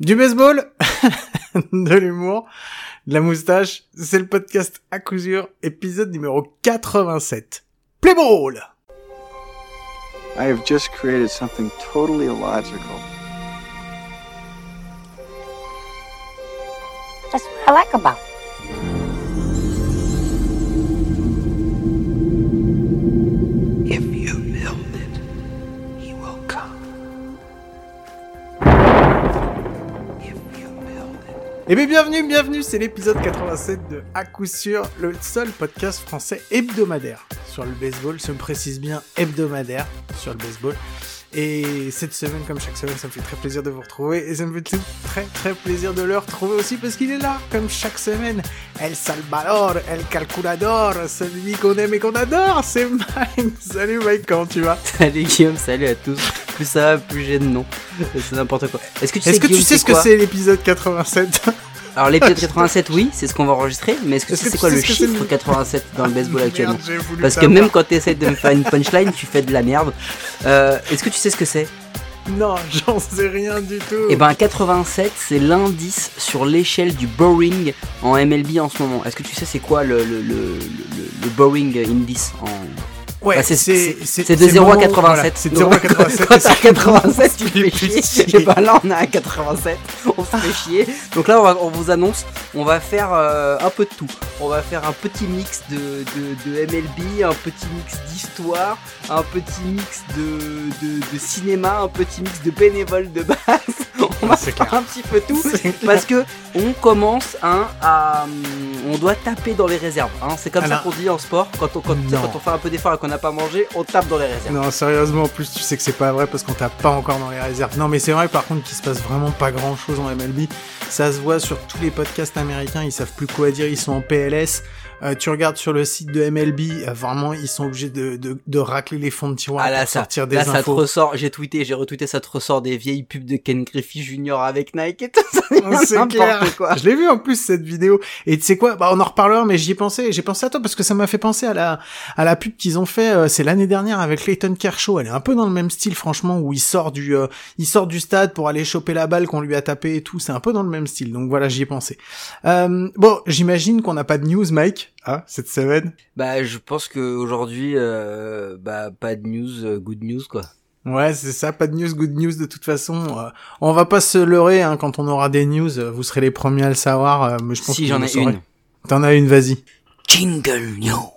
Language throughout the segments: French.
Du baseball, de l'humour, de la moustache, c'est le podcast à coup sûr, épisode numéro 87. Play ball I have just created something totally illogical. That's what I like about it. Eh bien bienvenue, bienvenue, c'est l'épisode 87 de À coup sûr, le seul podcast français hebdomadaire sur le baseball, se me précise bien hebdomadaire sur le baseball. Et cette semaine, comme chaque semaine, ça me fait très plaisir de vous retrouver et ça me fait tout très très plaisir de le retrouver aussi parce qu'il est là, comme chaque semaine. El Salvador, El Calculador, celui qu'on aime et qu'on adore, c'est Mike. Salut Mike, comment tu vas? Salut Guillaume, salut à tous. Plus ça va, plus j'ai de nom. C'est n'importe quoi. Est-ce que tu sais, Est-ce que tu Guillaume, sais ce que c'est l'épisode 87 Alors l'épisode 87, oui, c'est ce qu'on va enregistrer. Mais est-ce que c'est quoi le chiffre le- 87 dans le baseball actuellement Parce que même quand tu essaies de me faire une punchline, tu fais de la merde. Euh, est-ce que tu sais ce que c'est? Non, j'en sais rien du tout. Eh ben 87, c'est l'indice sur l'échelle du boring en MLB en ce moment. Est-ce que tu sais c'est quoi le, le, le, le, le boring index en ouais, bah, c'est- c'est c'est c'est de le 0 à moment- 87. voilà, c'est de 0 à 87. Quand t'as c'est 87, tu te fais chier. Et ben là, on est à 87. On se fait chier. Donc là, on, va- on vous annonce, on va faire euh, un peu de tout. On va faire un petit mix de, de, de MLB, un petit mix d'histoire, un petit mix de, de, cinéma, un petit mix de bénévoles de base. On va faire clair. un petit peu tout. Parce que on commence hein, à, on doit taper dans les réserves. hein. C'est comme Alors- ça qu'on dit en sport. Quand on, quand, quand on fait un peu d'effort qu'on n'a pas mangé, on tape dans les réserves. Non, sérieusement, en plus, tu sais que c'est pas vrai parce qu'on tape pas encore dans les réserves. Non, mais c'est vrai, par contre, qu'il se passe vraiment pas grand chose en MLB. Ça se voit sur tous les podcasts américains, ils savent plus quoi dire, ils sont en PLS. Euh, tu regardes sur le site de MLB, euh, vraiment, ils sont obligés de, de, de racler les fonds de tiroir Ah là, pour ça, sortir des là ça te infos. ressort, j'ai tweeté, j'ai retweeté, ça te ressort des vieilles pubs de Ken Griffey Jr. avec Nike et tout ça. C'est clair. quoi. Je l'ai vu en plus cette vidéo. Et tu sais quoi? Bah on en reparlera, mais j'y ai pensé. J'ai pensé à toi parce que ça m'a fait penser à la à la pub qu'ils ont fait. Euh, c'est l'année dernière avec Clayton Kershaw. Elle est un peu dans le même style, franchement, où il sort du euh, il sort du stade pour aller choper la balle qu'on lui a tapé et tout. C'est un peu dans le même style. Donc voilà, j'y ai pensé. Euh, bon, j'imagine qu'on n'a pas de news, Mike, hein, cette semaine. Bah, je pense que aujourd'hui, euh, bah, pas de news, good news quoi. Ouais, c'est ça, pas de news, good news de toute façon. Euh, on va pas se leurrer hein, quand on aura des news. Vous serez les premiers à le savoir. euh, mais je pense Si j'en ai une. T'en as une, vas-y. Jingle news.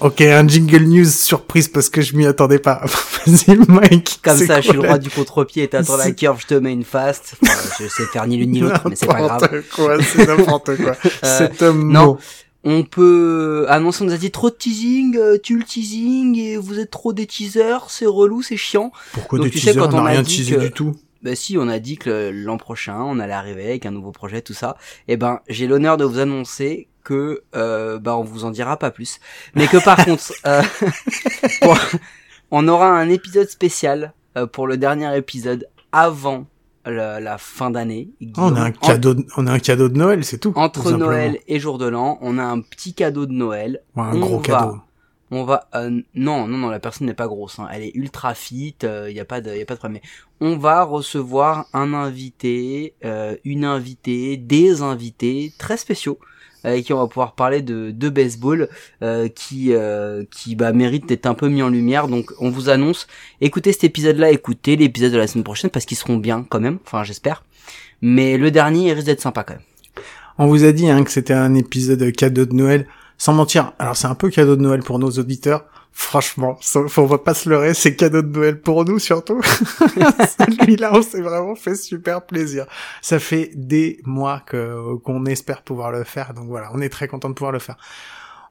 Ok, un jingle news surprise parce que je m'y attendais pas. Vas-y, Mike. Comme c'est ça, je suis le roi du contre-pied, t'attends la C'est- curve, je te mets une fast. Enfin, je sais faire ni l'une ni l'autre, mais c'est pas grave. Quoi, c'est n'importe quoi. Cet homme non. mot. On peut annoncer, on nous a dit trop de teasing, euh, tu le teasing et vous êtes trop des teasers, c'est relou, c'est chiant. Pourquoi Donc, des tu sais, teasers quand On on n'a a rien teasé que- du tout. Bah si, on a dit que l'an prochain, on allait arriver avec un nouveau projet, tout ça. Et ben, j'ai l'honneur de vous annoncer que, euh, bah, on vous en dira pas plus, mais que par contre, euh, on aura un épisode spécial euh, pour le dernier épisode avant la, la fin d'année. Oh, on a un cadeau, de... on a un cadeau de Noël, c'est tout. entre tout. Noël et jour de l'an, on a un petit cadeau de Noël. Ouais, un on gros va- cadeau. On va euh, non non non la personne n'est pas grosse hein. elle est ultra fit il y a pas de y a pas de problème mais on va recevoir un invité euh, une invitée des invités très spéciaux avec qui on va pouvoir parler de, de baseball euh, qui euh, qui bah mérite d'être un peu mis en lumière. Donc on vous annonce. Écoutez cet épisode là écoutez l'épisode de la semaine prochaine parce qu'ils seront bien quand même. Enfin j'espère. Mais le dernier il risque d'être sympa quand même. On vous a dit hein, que c'était un épisode cadeau de Noël. Sans mentir, alors c'est un peu cadeau de Noël pour nos auditeurs. Franchement, on va pas se leurrer, c'est cadeau de Noël pour nous surtout. Celui-là, on s'est vraiment fait super plaisir. Ça fait des mois que qu'on espère pouvoir le faire, donc voilà, on est très content de pouvoir le faire.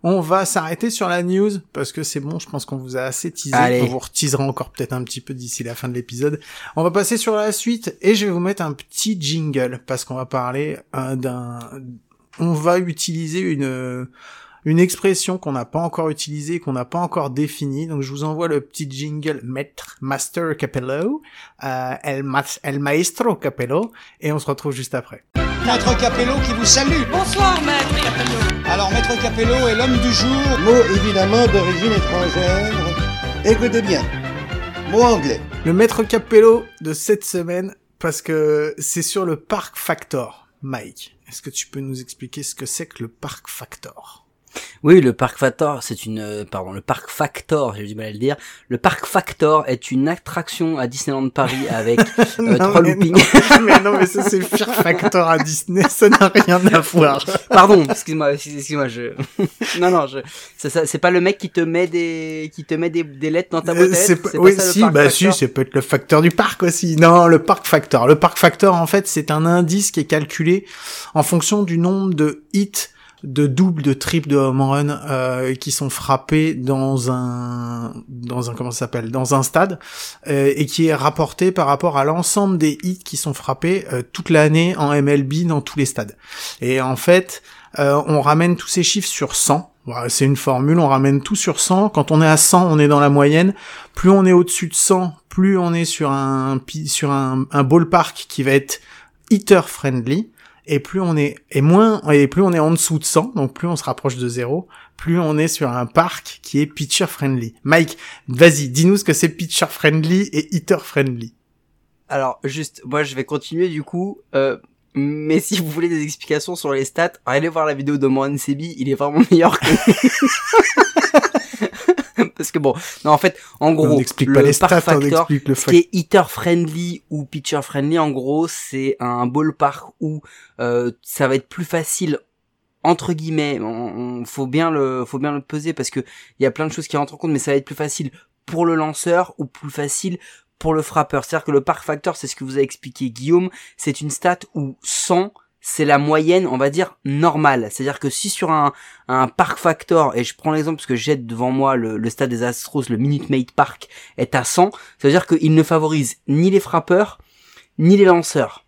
On va s'arrêter sur la news parce que c'est bon, je pense qu'on vous a assez teasé. Allez. On vous reteasera encore peut-être un petit peu d'ici la fin de l'épisode. On va passer sur la suite et je vais vous mettre un petit jingle parce qu'on va parler euh, d'un. On va utiliser une une expression qu'on n'a pas encore utilisée, qu'on n'a pas encore définie. Donc je vous envoie le petit jingle Maître Master Capello, euh, El, Maestro Capello, et on se retrouve juste après. Maître Capello qui vous salue. Bonsoir, maître Capello. Alors, Maître Capello est l'homme du jour. Mot évidemment d'origine étrangère. Écoutez bien. Mot anglais. Le maître Capello de cette semaine, parce que c'est sur le Park Factor. Mike, est-ce que tu peux nous expliquer ce que c'est que le Park Factor? Oui, le Parc Factor, c'est une, euh, pardon, le Parc Factor, j'ai du mal à le dire. Le Parc Factor est une attraction à Disneyland Paris avec euh, trois loopings. non. mais non, mais ça c'est Fear Factor à Disney, ça n'a rien à voir. Pardon, excuse-moi, excuse-moi, je, non, non, je, ça, ça, c'est pas le mec qui te met des, qui te met des, des lettres dans ta boîte Euh, c'est pas oui, ça, si, bah Factor si, c'est peut être le facteur du parc aussi. Non, le parc factor. Le parc factor, en fait, c'est un indice qui est calculé en fonction du nombre de hits, de doubles, de triples, de home run euh, qui sont frappés dans un, dans un comment ça s'appelle, dans un stade, euh, et qui est rapporté par rapport à l'ensemble des hits qui sont frappés euh, toute l'année en MLB dans tous les stades. Et en fait, euh, on ramène tous ces chiffres sur 100. Voilà, C'est une formule, on ramène tout sur 100. Quand on est à 100, on est dans la moyenne. Plus on est au-dessus de 100, plus on est sur un sur un, un ballpark qui va être hitter friendly. Et plus on est et moins et plus on est en dessous de 100, donc plus on se rapproche de zéro, plus on est sur un parc qui est pitcher friendly. Mike, vas-y, dis-nous ce que c'est pitcher friendly et hitter friendly. Alors, juste, moi, je vais continuer du coup. Euh, mais si vous voulez des explications sur les stats, allez voir la vidéo de Mohan Sebi, il est vraiment meilleur que... Parce que bon, non, en fait, en gros, on le pas les Park stats, on Factor, explique le ce fact. qui est hitter friendly ou pitcher friendly, en gros, c'est un ballpark où euh, ça va être plus facile entre guillemets, on, on- faut bien le, faut bien le peser parce que il y a plein de choses qui rentrent en compte, mais ça va être plus facile pour le lanceur ou plus facile pour le frappeur. C'est-à-dire que le park factor, c'est ce que vous a expliqué Guillaume, c'est une stat où 100 c'est la moyenne, on va dire, normale. C'est-à-dire que si sur un, un park factor, et je prends l'exemple parce que j'ai devant moi le, stade des Astros, le Minute Maid Park, est à 100, ça veut dire qu'il ne favorise ni les frappeurs, ni les lanceurs.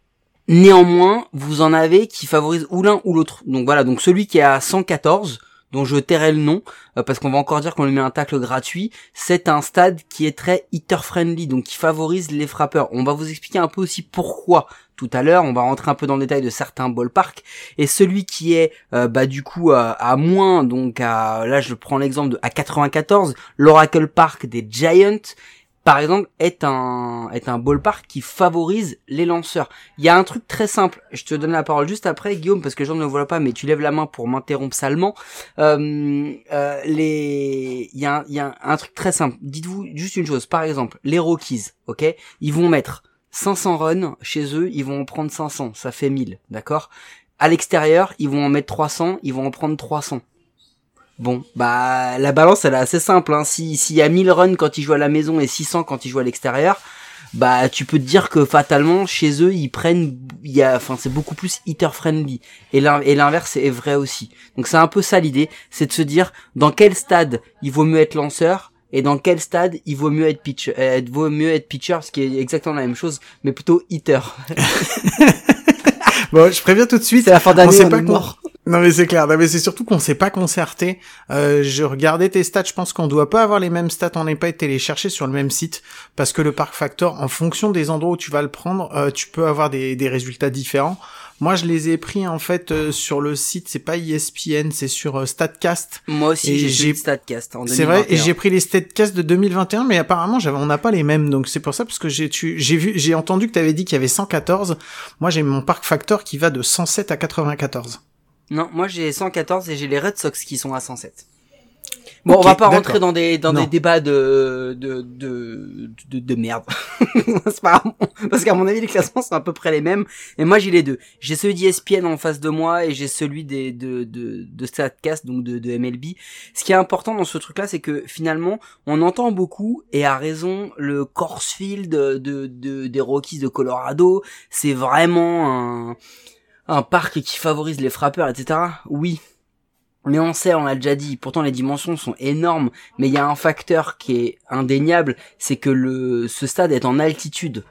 Néanmoins, vous en avez qui favorisent ou l'un ou l'autre. Donc voilà, donc celui qui est à 114, dont je tairai le nom, euh, parce qu'on va encore dire qu'on lui met un tacle gratuit, c'est un stade qui est très hitter-friendly, donc qui favorise les frappeurs. On va vous expliquer un peu aussi pourquoi tout à l'heure, on va rentrer un peu dans le détail de certains ballparks, et celui qui est euh, bah du coup à, moins, donc à, là je prends l'exemple de à 94, l'Oracle Park des Giants, par exemple, est un est un ballpark qui favorise les lanceurs. Il y a un truc très simple. Je te donne la parole juste après, Guillaume, parce que gens ne le voient pas, mais tu lèves la main pour m'interrompre salement. Euh, euh, les, il y a, un- il y a un truc très simple. Dites-vous juste une chose. Par exemple, les Rockies, ok, ils vont mettre 500 runs chez eux, ils vont en prendre 500, ça fait 1000, d'accord? À l'extérieur, ils vont en mettre 300, ils vont en prendre 300. Bon, bah la balance elle est assez simple. Hein. Si s'il y a 1000 runs quand ils jouent à la maison et 600 quand ils jouent à l'extérieur, bah tu peux te dire que fatalement chez eux ils prennent, il y a, enfin c'est beaucoup plus hitter friendly. Et l'in- et l'inverse est vrai aussi. Donc c'est un peu ça l'idée, c'est de se dire dans quel stade il vaut mieux être lanceur et dans quel stade il vaut mieux être pitcher, euh, il vaut mieux être pitcher, ce qui est exactement la même chose, mais plutôt hitter. Bon, je préviens tout de suite. C'est la fin On d'année, on pas est mort. Non mais c'est clair, non, mais c'est surtout qu'on s'est pas concerté. Euh, je regardais tes stats, je pense qu'on doit pas avoir les mêmes stats, on n'est pas été les chercher sur le même site, parce que le Park Factor, en fonction des endroits où tu vas le prendre, euh, tu peux avoir des, des résultats différents. Moi, je les ai pris en fait euh, sur le site, c'est pas ESPN, c'est sur euh, Statcast. Moi aussi j'ai j'ai- Statcast en C'est vrai, et 2021. j'ai pris les Statcast de 2021, mais apparemment, j'avais, on n'a pas les mêmes, donc c'est pour ça parce que j'ai, tu, j'ai vu, j'ai entendu que tu avais dit qu'il y avait 114. Moi, j'ai mon Park Factor qui va de 107 à 94. Non, moi j'ai 114 et j'ai les Red Sox qui sont à 107. Bon, on va pas rentrer dans des dans Non. des débats de de de de, de merde. C'est pas parce qu'à mon avis les classements sont à peu près les mêmes. Et moi j'ai les deux. J'ai celui d'ESPN en face de moi et j'ai celui des de de de Statcast donc de de MLB. Ce qui est important dans ce truc là, c'est que finalement on entend beaucoup et à raison le Coors Field de, de des Rockies de Colorado, c'est vraiment un un parc qui favorise les frappeurs, etc. Oui. Mais on sait, on l'a déjà dit, pourtant les dimensions sont énormes, mais il y a un facteur qui est indéniable, c'est que le ce stade est en altitude.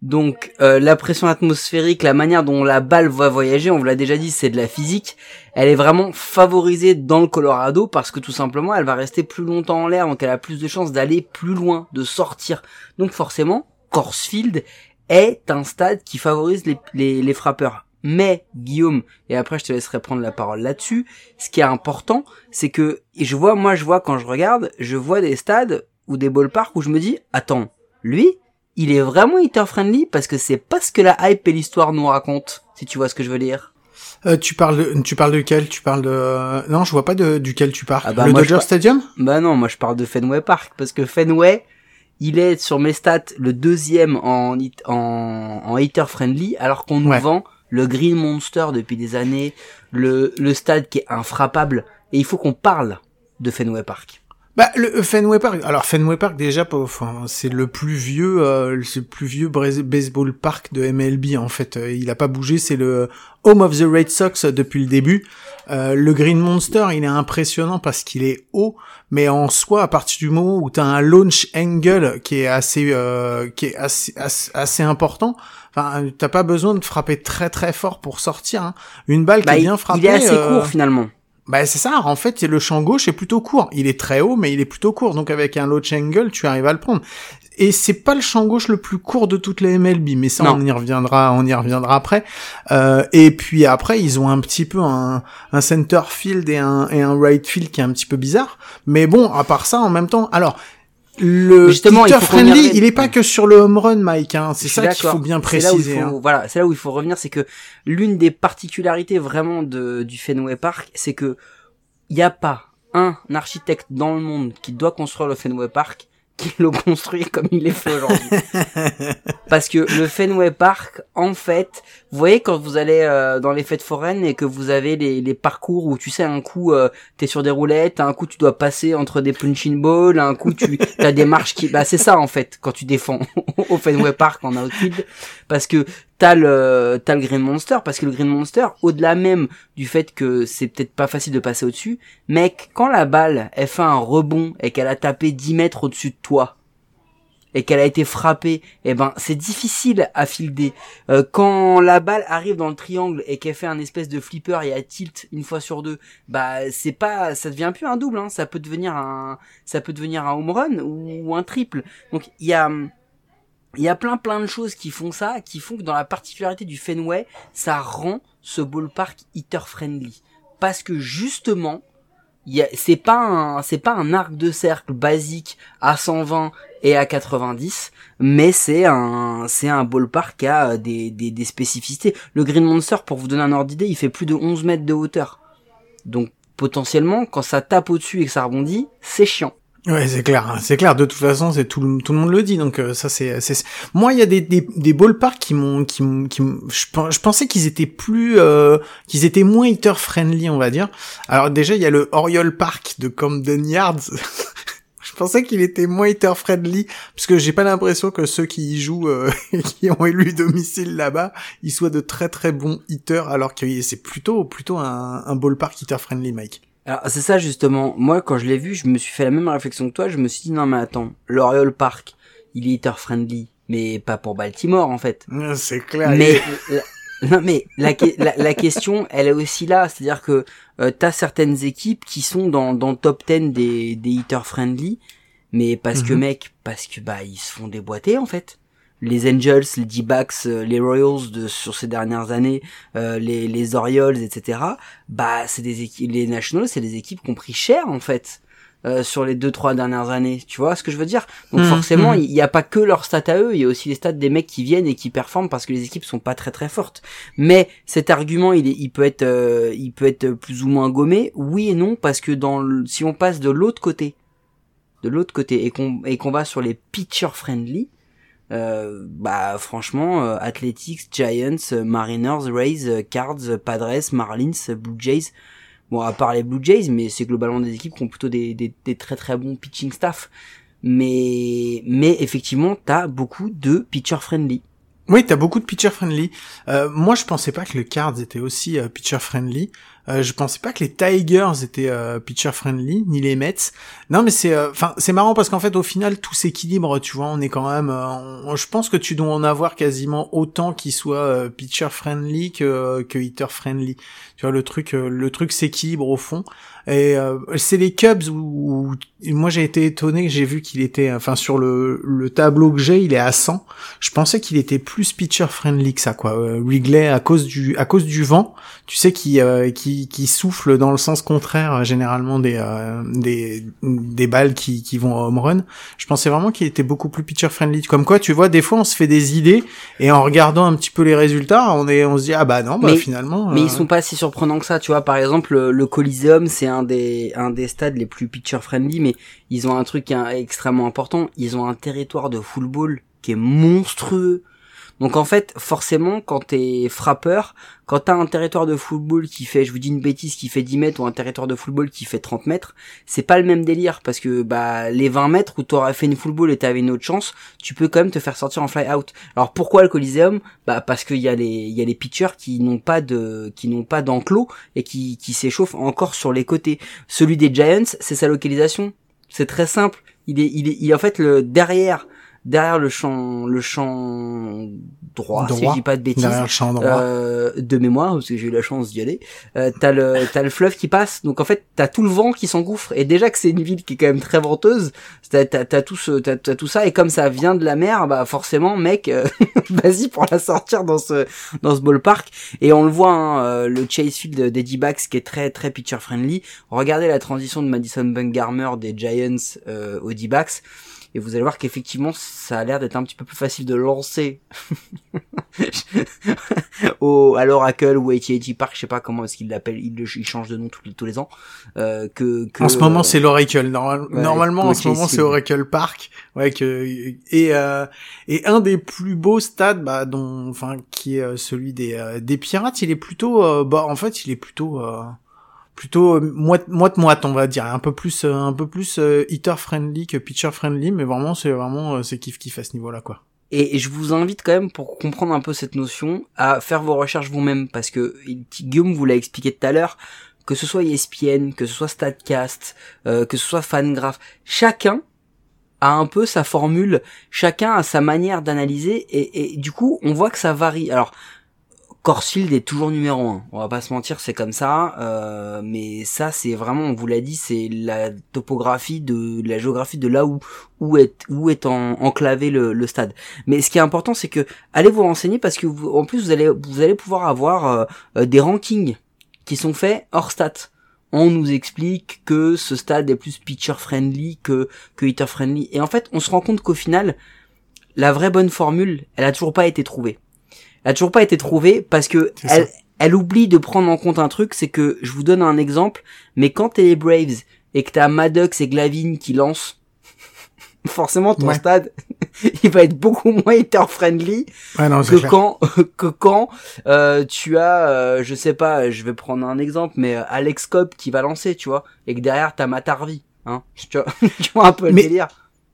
Donc euh, la pression atmosphérique, la manière dont la balle va voyager, on vous l'a déjà dit, c'est de la physique. Elle est vraiment favorisée dans le Colorado parce que tout simplement, elle va rester plus longtemps en l'air, donc elle a plus de chances d'aller plus loin, de sortir. Donc forcément, Coors Field est un stade qui favorise les, les, les frappeurs. Mais Guillaume, et après je te laisserai prendre la parole là-dessus, ce qui est important, c'est que et je vois, moi je vois quand je regarde, je vois des stades ou des ballparks où je me dis, attends, lui, il est vraiment hitter friendly parce que c'est pas ce que la hype et l'histoire nous racontent, si tu vois ce que je veux dire. Euh, tu parles de, tu parles de quel? Tu parles de non, je vois pas de duquel tu parles. Ah bah, le Dodger par- Stadium? Bah non, moi je parle de Fenway Park parce que Fenway, il est sur mes stats le deuxième en en, en hitter friendly alors qu'on nous Ouais. vend le Green Monster depuis des années, le le stade qui est infrappable et il faut qu'on parle de Fenway Park. Bah le Fenway Park. Alors Fenway Park déjà, enfin c'est le plus vieux, euh, le plus vieux baseball park de MLB en fait. Euh, Il a pas bougé, c'est le home of the Red Sox depuis le début. Euh, le Green Monster, il est impressionnant parce qu'il est haut, mais en soi, à partir du moment où t'as un launch angle qui est assez, euh, qui est assez, assez, assez important. Enfin, t'as pas besoin de frapper très très fort pour sortir. hein. Une balle qui Bah, est il, bien frappée. il est assez euh, court finalement. bah c'est ça, en fait, le champ gauche est plutôt court. Il est très haut, mais il est plutôt court. Donc avec un launch angle, tu arrives à le prendre. Et c'est pas le champ gauche le plus court de toutes les MLB, mais ça Non. on y reviendra, on y reviendra après. Euh, et puis après, ils ont un petit peu un, un center field et un, et un right field qui est un petit peu bizarre. Mais bon, à part ça, en même temps, alors le justement, il faut friendly, revienne. il est pas que sur le home run, Mike. Hein. C'est ça qu'il faut bien C'est là préciser. faut- hein. Voilà, c'est là où il faut revenir, c'est que l'une des particularités vraiment de, du Fenway Park, c'est que il n'y a pas un architecte dans le monde qui doit construire le Fenway Park qui le construit comme il est fait aujourd'hui. Parce que le Fenway Park, en fait, vous voyez quand vous allez euh, dans les fêtes foraines et que vous avez les, les parcours où tu sais un coup euh, t'es sur des roulettes, un coup tu dois passer entre des punching balls, un coup tu as des marches qui, bah c'est ça en fait quand tu défends au Fenway Park en outfield, parce que t'as le le Green Monster, parce que le Green Monster, au-delà même du fait que c'est peut-être pas facile de passer au-dessus, mec, quand la balle elle fait un rebond et qu'elle a tapé 10 mètres au-dessus de toi et qu'elle a été frappée, eh ben c'est difficile à fielder. Euh, quand la balle arrive dans le triangle et qu'elle fait un espèce de flipper et elle tilt une fois sur deux, bah c'est pas, ça devient plus un double, hein, ça peut devenir un, ça peut devenir un home run ou, un triple. Donc il y a, il y a plein plein de choses qui font ça, qui font que dans la particularité du Fenway, ça rend ce ballpark hitter friendly, parce que justement a- c'est pas un pas un arc de cercle basique à 120 et à 90 mais c'est un c'est un ballpark qui a euh, des, des, des spécificités. Le Green Monster pour vous donner un ordre d'idée il fait plus de 11 mètres de hauteur. Donc potentiellement quand ça tape au dessus et que ça rebondit c'est chiant Ouais, c'est clair, hein, c'est clair. De toute façon, c'est tout, le- tout le monde le dit. Donc euh, ça, c'est, c'est. Moi, il y a des des, des ballparks qui m'ont, qui, qui, je pensais qu'ils étaient plus, euh, qu'ils étaient moins hitter friendly, on va dire. Alors déjà, il y a le Oriole Park de Camden Yards. je pensais qu'il était moins hitter friendly parce que j'ai pas l'impression que ceux qui y jouent, euh, qui ont élu domicile là-bas, ils soient de très très bons hitters, alors que c'est plutôt plutôt un, un ballpark hitter friendly, Mike. Alors c'est ça justement, moi quand je l'ai vu, je me suis fait la même réflexion que toi, je me suis dit non mais attends, l'Oriole Park, il est hitter friendly, mais pas pour Baltimore en fait. Ouais, C'est clair. Mais la- non mais la, la, la question, elle est aussi là, c'est-à-dire que euh, t'as certaines équipes qui sont dans dans top 10 des des hitter friendly, mais parce que Mhm. mec, parce que bah ils se font déboîter en fait. Les Angels, les D-backs, euh, les Royals de sur ces dernières années, euh, les les Orioles, etc. Bah c'est des équipes, les Nationals, c'est des équipes qui ont pris cher en fait. euh, sur les deux trois dernières années, tu vois ce que je veux dire? Donc Mhm, forcément, mhm. il n'y a pas que leurs stats à eux, il y a aussi les stats des mecs qui viennent et qui performent parce que les équipes sont pas très très fortes. Mais cet argument, il, est, il peut être, euh, il peut être plus ou moins gommé, oui et non, parce que dans le- si on passe de l'autre côté, de l'autre côté et qu'on et qu'on va sur les pitcher friendly, bah franchement, euh, Athletics, Giants, euh, Mariners, Rays, euh, Cards, euh, Padres, Marlins, euh, Blue Jays. Bon, à part les Blue Jays, mais c'est globalement des équipes qui ont plutôt des, des, des très très bons pitching staff. Mais mais effectivement, t'as beaucoup de pitcher friendly. Oui, t'as beaucoup de pitcher friendly. Euh, moi, je pensais pas que le Cards était aussi euh, pitcher friendly. Euh, je pensais pas que les Tigers étaient euh, pitcher friendly, ni les Mets. Non, mais c'est, euh, enfin, c'est marrant parce qu'en fait, au final, tout s'équilibre. Tu vois, on est quand même. euh, on- je pense que tu dois en avoir quasiment autant qui soient euh, pitcher friendly que que hitter friendly. Tu vois, le truc, le truc s'équilibre au fond. Et c'est les Cubs où, où- moi j'ai été étonné j'ai vu qu'il était, enfin sur le, le tableau que j'ai, il est à 100. Je pensais qu'il était plus pitcher friendly que ça, quoi. Wrigley à cause du à cause du vent, tu sais, qui euh, qui, qui souffle dans le sens contraire euh, généralement des euh, des des balles qui qui vont à home run. Je pensais vraiment qu'il était beaucoup plus pitcher friendly. Comme quoi, tu vois, des fois on se fait des idées et en regardant un petit peu les résultats, on est on se dit ah bah non, bah Mais- finalement. Mais euh, ils sont pas si surprenants que ça, tu vois. Par exemple, le, le Coliseum, c'est un des un des stades les plus pitcher friendly, mais ils ont un truc qui est extrêmement important. Ils ont un territoire de football qui est monstrueux. Donc en fait, forcément, quand t'es frappeur, quand t'as un territoire de football qui fait, je vous dis une bêtise, qui fait 10 mètres ou un territoire de football qui fait 30 mètres, c'est pas le même délire parce que bah les 20 mètres où t'aurais fait une football et t'avais une autre chance, tu peux quand même te faire sortir en fly out. Alors pourquoi le Coliseum? Bah parce qu'il y a les il y a les pitchers qui n'ont pas de qui n'ont pas d'enclos et qui qui s'échauffent encore sur les côtés. Celui des Giants, c'est sa localisation. C'est très simple. Il est il est il est en fait le derrière derrière le champ le champ droit, si Droit. je dis pas de bêtises. derrière le champ droit. Euh, de mémoire parce que j'ai eu la chance d'y aller. Euh, t'as le t'as le fleuve qui passe. Donc en fait t'as tout le vent qui s'engouffre. Et déjà que c'est une ville qui est quand même très venteuse t'as t'as t'as tout ce t'as, t'as tout ça. Et comme ça vient de la mer bah forcément mec euh, vas-y pour la sortir dans ce dans ce ballpark. Et on le voit hein, euh, le chase field d'Eddie Bax qui est très très pitcher friendly. Regardez la transition de Madison Bumgarner des Giants euh, au D-backs et vous allez voir qu'effectivement ça a l'air d'être un petit peu plus facile de lancer au à l'Oracle ou AT&T Park, je sais pas comment est-ce qu'il l'appelle, il, le- il change de nom tous les, tous les ans. Euh, que, que En ce moment, euh, c'est l'Oracle. Normal- ouais, Normalement, en ce moment, c'est. Oracle Park. Ouais, que et euh, et un des plus beaux stades, bah, dont, enfin, qui est euh, celui des euh, des Pirates. Il est plutôt, euh, bah, en fait, il est plutôt, euh, plutôt euh, moite moite on va dire, un peu plus, euh, un peu plus euh, hitter friendly que pitcher friendly, mais vraiment, c'est vraiment, c'est kiff kiff à ce niveau-là, quoi. Et je vous invite quand même, pour comprendre un peu cette notion, à faire vos recherches vous-même, parce que Guillaume vous l'a expliqué tout à l'heure, que ce soit ESPN, que ce soit Statcast, euh, que ce soit Fangraph, chacun a un peu sa formule, chacun a sa manière d'analyser, et, et du coup, on voit que ça varie. Alors, Corsfield est toujours numéro un. On va pas se mentir, c'est comme ça. euh, mais ça, c'est vraiment, on vous l'a dit, c'est la topographie de la géographie de là où où est où est en- enclavé le, le stade. Mais ce qui est important, c'est que allez vous renseigner parce que vous, en plus vous allez vous allez pouvoir avoir euh, euh, des rankings qui sont faits hors stats. On nous explique que ce stade est plus pitcher friendly que que hitter friendly. Et en fait, on se rend compte qu'au final, la vraie bonne formule, elle a toujours pas été trouvée. Elle a toujours pas été trouvée parce que elle, elle oublie de prendre en compte un truc, c'est que je vous donne un exemple, mais quand t'es les Braves et que t'as Maddox et Glavine qui lancent, forcément ton Ouais. stade, il va être beaucoup moins hitter friendly Ouais, non, c'est que quand que quand euh, tu as euh, je sais pas je vais prendre un exemple mais euh, Alex Cobb qui va lancer tu vois et que derrière t'as Matt Harvey hein tu vois, tu vois un peu le Mais- délire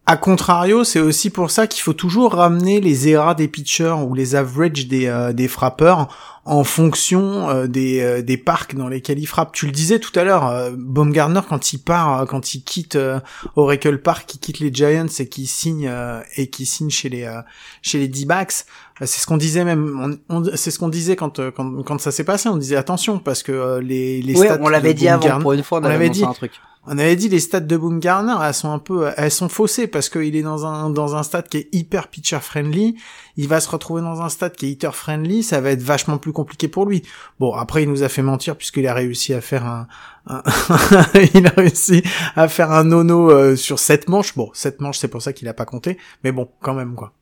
A contrario, c'est aussi pour ça qu'il faut toujours ramener les ERA des pitchers ou les averages des, euh, des frappeurs en fonction euh, des, euh, des parcs dans lesquels ils frappent. Tu le disais tout à l'heure, euh, Baumgartner quand il part, euh, quand il quitte euh, Oracle Park, il quitte les Giants et qu'il signe euh, et qu'il signe chez les euh, chez les D-backs, euh, c'est ce qu'on disait même, on, on- c'est ce qu'on disait quand, euh, quand quand ça s'est passé. On disait attention parce que euh, les les ouais stats on l'avait dit avant pour une fois on, on avait l'avait dit. un truc on avait dit les stats de Baumgartner, elles sont un peu, elles sont faussées parce qu'il est dans un dans un stade qui est hyper pitcher friendly. Il va se retrouver dans un stade qui est hitter friendly, ça va être vachement plus compliqué pour lui. Bon, après il nous a fait mentir puisqu'il a réussi à faire un, un- il a réussi à faire un nono euh, sur sept manches. Bon, sept manches, c'est pour ça qu'il a pas compté, mais bon, quand même quoi.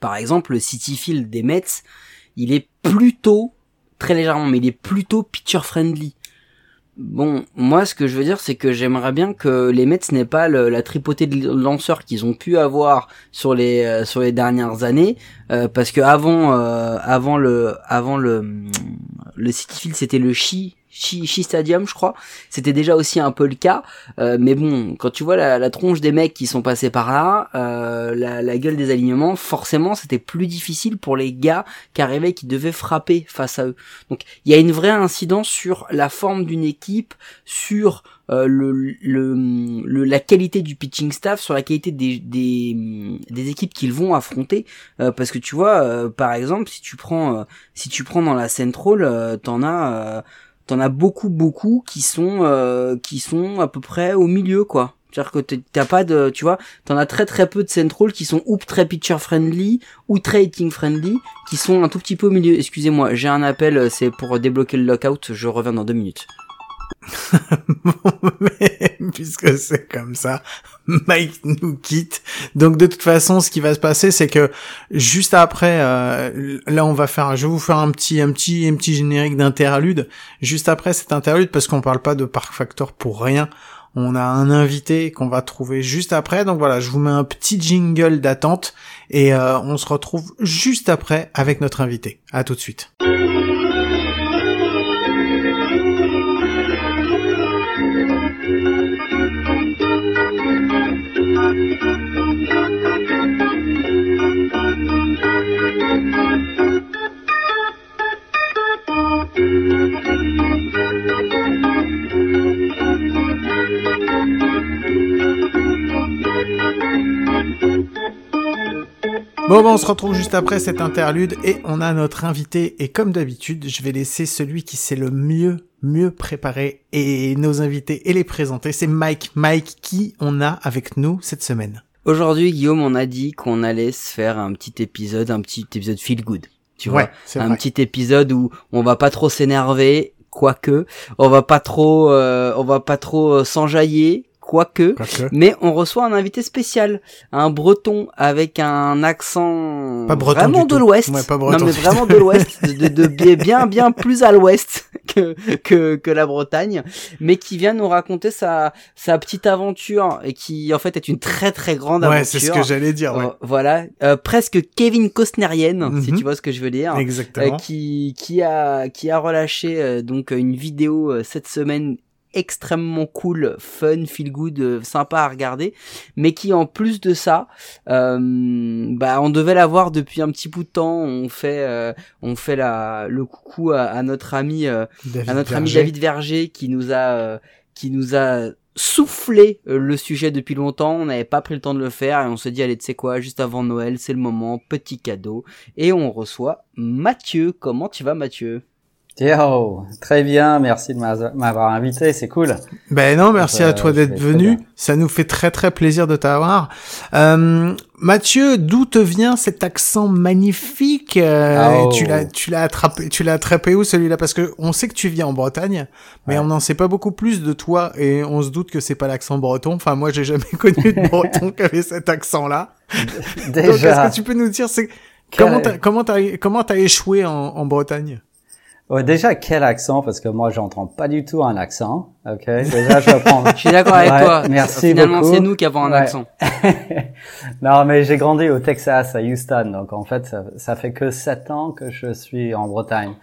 par exemple le City Field des Mets il est plutôt très légèrement mais il est plutôt pitcher friendly Bon, moi, ce que je veux dire, c'est que j'aimerais bien que les Mets n'aient pas la tripotée de lanceurs qu'ils ont pu avoir sur les euh, sur les dernières années, euh, parce que avant euh, avant le avant le le City Field, c'était le Chi Shea Stadium, je crois. C'était déjà aussi un peu le cas. Euh, mais bon, quand tu vois la, la, tronche des mecs qui sont passés par là, euh, la, gueule des alignements, forcément, c'était plus difficile pour les gars qui arrivaient, qui devaient frapper face à eux. Donc, il y a une vraie incidence sur la forme d'une équipe, sur euh, le, la qualité du pitching staff, sur la qualité des, des, équipes qu'ils vont affronter. Euh, parce que tu vois, par exemple, si tu prends si tu prends dans la Central, t'en as t'en as beaucoup beaucoup qui sont qui sont à peu près au milieu quoi. C'est-à-dire que t'as pas de, tu vois, t'en as très très peu de central qui sont ou très pitcher friendly ou très hitting friendly, qui sont un tout petit peu au milieu. Excusez-moi, j'ai un appel, c'est pour débloquer le lockout, je reviens dans deux minutes. Mais puisque c'est comme ça, Mike nous quitte. Donc de toute façon, ce qui va se passer, c'est que juste après, euh, là, on va faire, je vais vous faire un petit, un petit, un petit générique d'interlude. Juste après cet interlude, parce qu'on parle pas de Park Factor pour rien. On a un invité qu'on va trouver juste après. Donc voilà, je vous mets un petit jingle d'attente et euh, on se retrouve juste après avec notre invité. À tout de suite. Bon, on se retrouve juste après cette interlude et on a notre invité. Et comme d'habitude, je vais laisser celui qui s'est le mieux, mieux préparé et nos invités et les présenter. C'est Mike. Mike, qui on a avec nous cette semaine? Aujourd'hui, Guillaume, on a dit qu'on allait se faire un petit épisode, un petit épisode feel good. Tu vois, un petit épisode où on va pas trop s'énerver, quoique, on va pas trop, euh, on va pas trop euh, s'enjailler, quoique, mais on reçoit un invité spécial, un breton avec un accent vraiment de l'ouest, non mais vraiment de l'ouest, de, de, bien bien plus à l'ouest que, que que la Bretagne, mais qui vient nous raconter sa sa petite aventure et qui en fait est une très très grande aventure. Ouais, c'est ce que j'allais dire. Ouais. Euh, voilà, euh, presque Kevin Costnerienne, si mhm. tu vois ce que je veux dire. Exactement. Euh, qui qui a qui a relâché donc une vidéo cette semaine extrêmement cool, fun, feel good, euh, sympa à regarder, mais qui en plus de ça, euh, bah on devait l'avoir depuis un petit bout de temps. On fait, euh, on fait la le coucou à, notre ami, à notre ami David Verger qui nous a, qui nous a soufflé le sujet depuis longtemps, on n'avait pas pris le temps de le faire et on se dit allez tu sais quoi, juste avant Noël, c'est le moment, petit cadeau et on reçoit Mathieu. Comment tu vas Mathieu? Yo, très bien, merci de m'avoir invité, c'est cool. Ben non, merci à toi euh, d'être venu, ça nous fait très très plaisir de t'avoir. Euh, Mathieu, d'où te vient cet accent magnifique euh, Tu l'as, tu l'as attrapé, tu l'as attrapé où celui-là? Parce que on sait que tu vis en Bretagne, mais on n'en sait pas beaucoup plus de toi et on se doute que c'est pas l'accent breton. Enfin, moi, j'ai jamais connu de breton qui avait cet accent-là. Déjà. Donc, est-ce que tu peux nous dire, c'est comment t'as, comment t'as, comment t'as échoué en, en Bretagne? Ouais, déjà, quel accent? Parce que moi, j'entends pas du tout un accent. Ok? Déjà, je prendre. je suis d'accord avec toi. Merci Finalement, c'est nous qui avons un accent. non, mais j'ai grandi au Texas, à Houston. Donc, en fait, ça, ça fait que sept ans que je suis en Bretagne.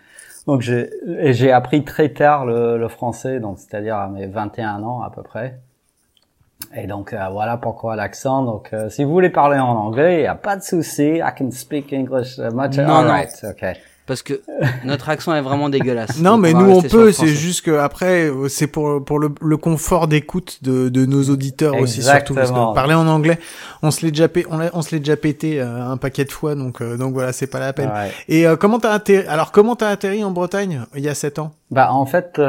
Donc, j'ai j'ai appris très tard le, le français, donc c'est-à-dire à mes 21 ans à peu près. Et donc euh, voilà pourquoi l'accent. Donc euh, si vous voulez parler en anglais, il y a pas de souci. I can speak English much. Non, All non. Right. Okay parce que notre accent est vraiment dégueulasse. Non, mais nous on peut. C'est juste que après, euh, c'est pour pour le, le confort d'écoute de, de nos auditeurs aussi surtout parce que parler en anglais, on se l'est déjà pété, on, on se l'est déjà pété euh, un paquet de fois, donc euh, donc voilà, c'est pas la peine. Et comment t'as atterri Alors comment t'as atterri en Bretagne il y a sept ans? Bah en fait,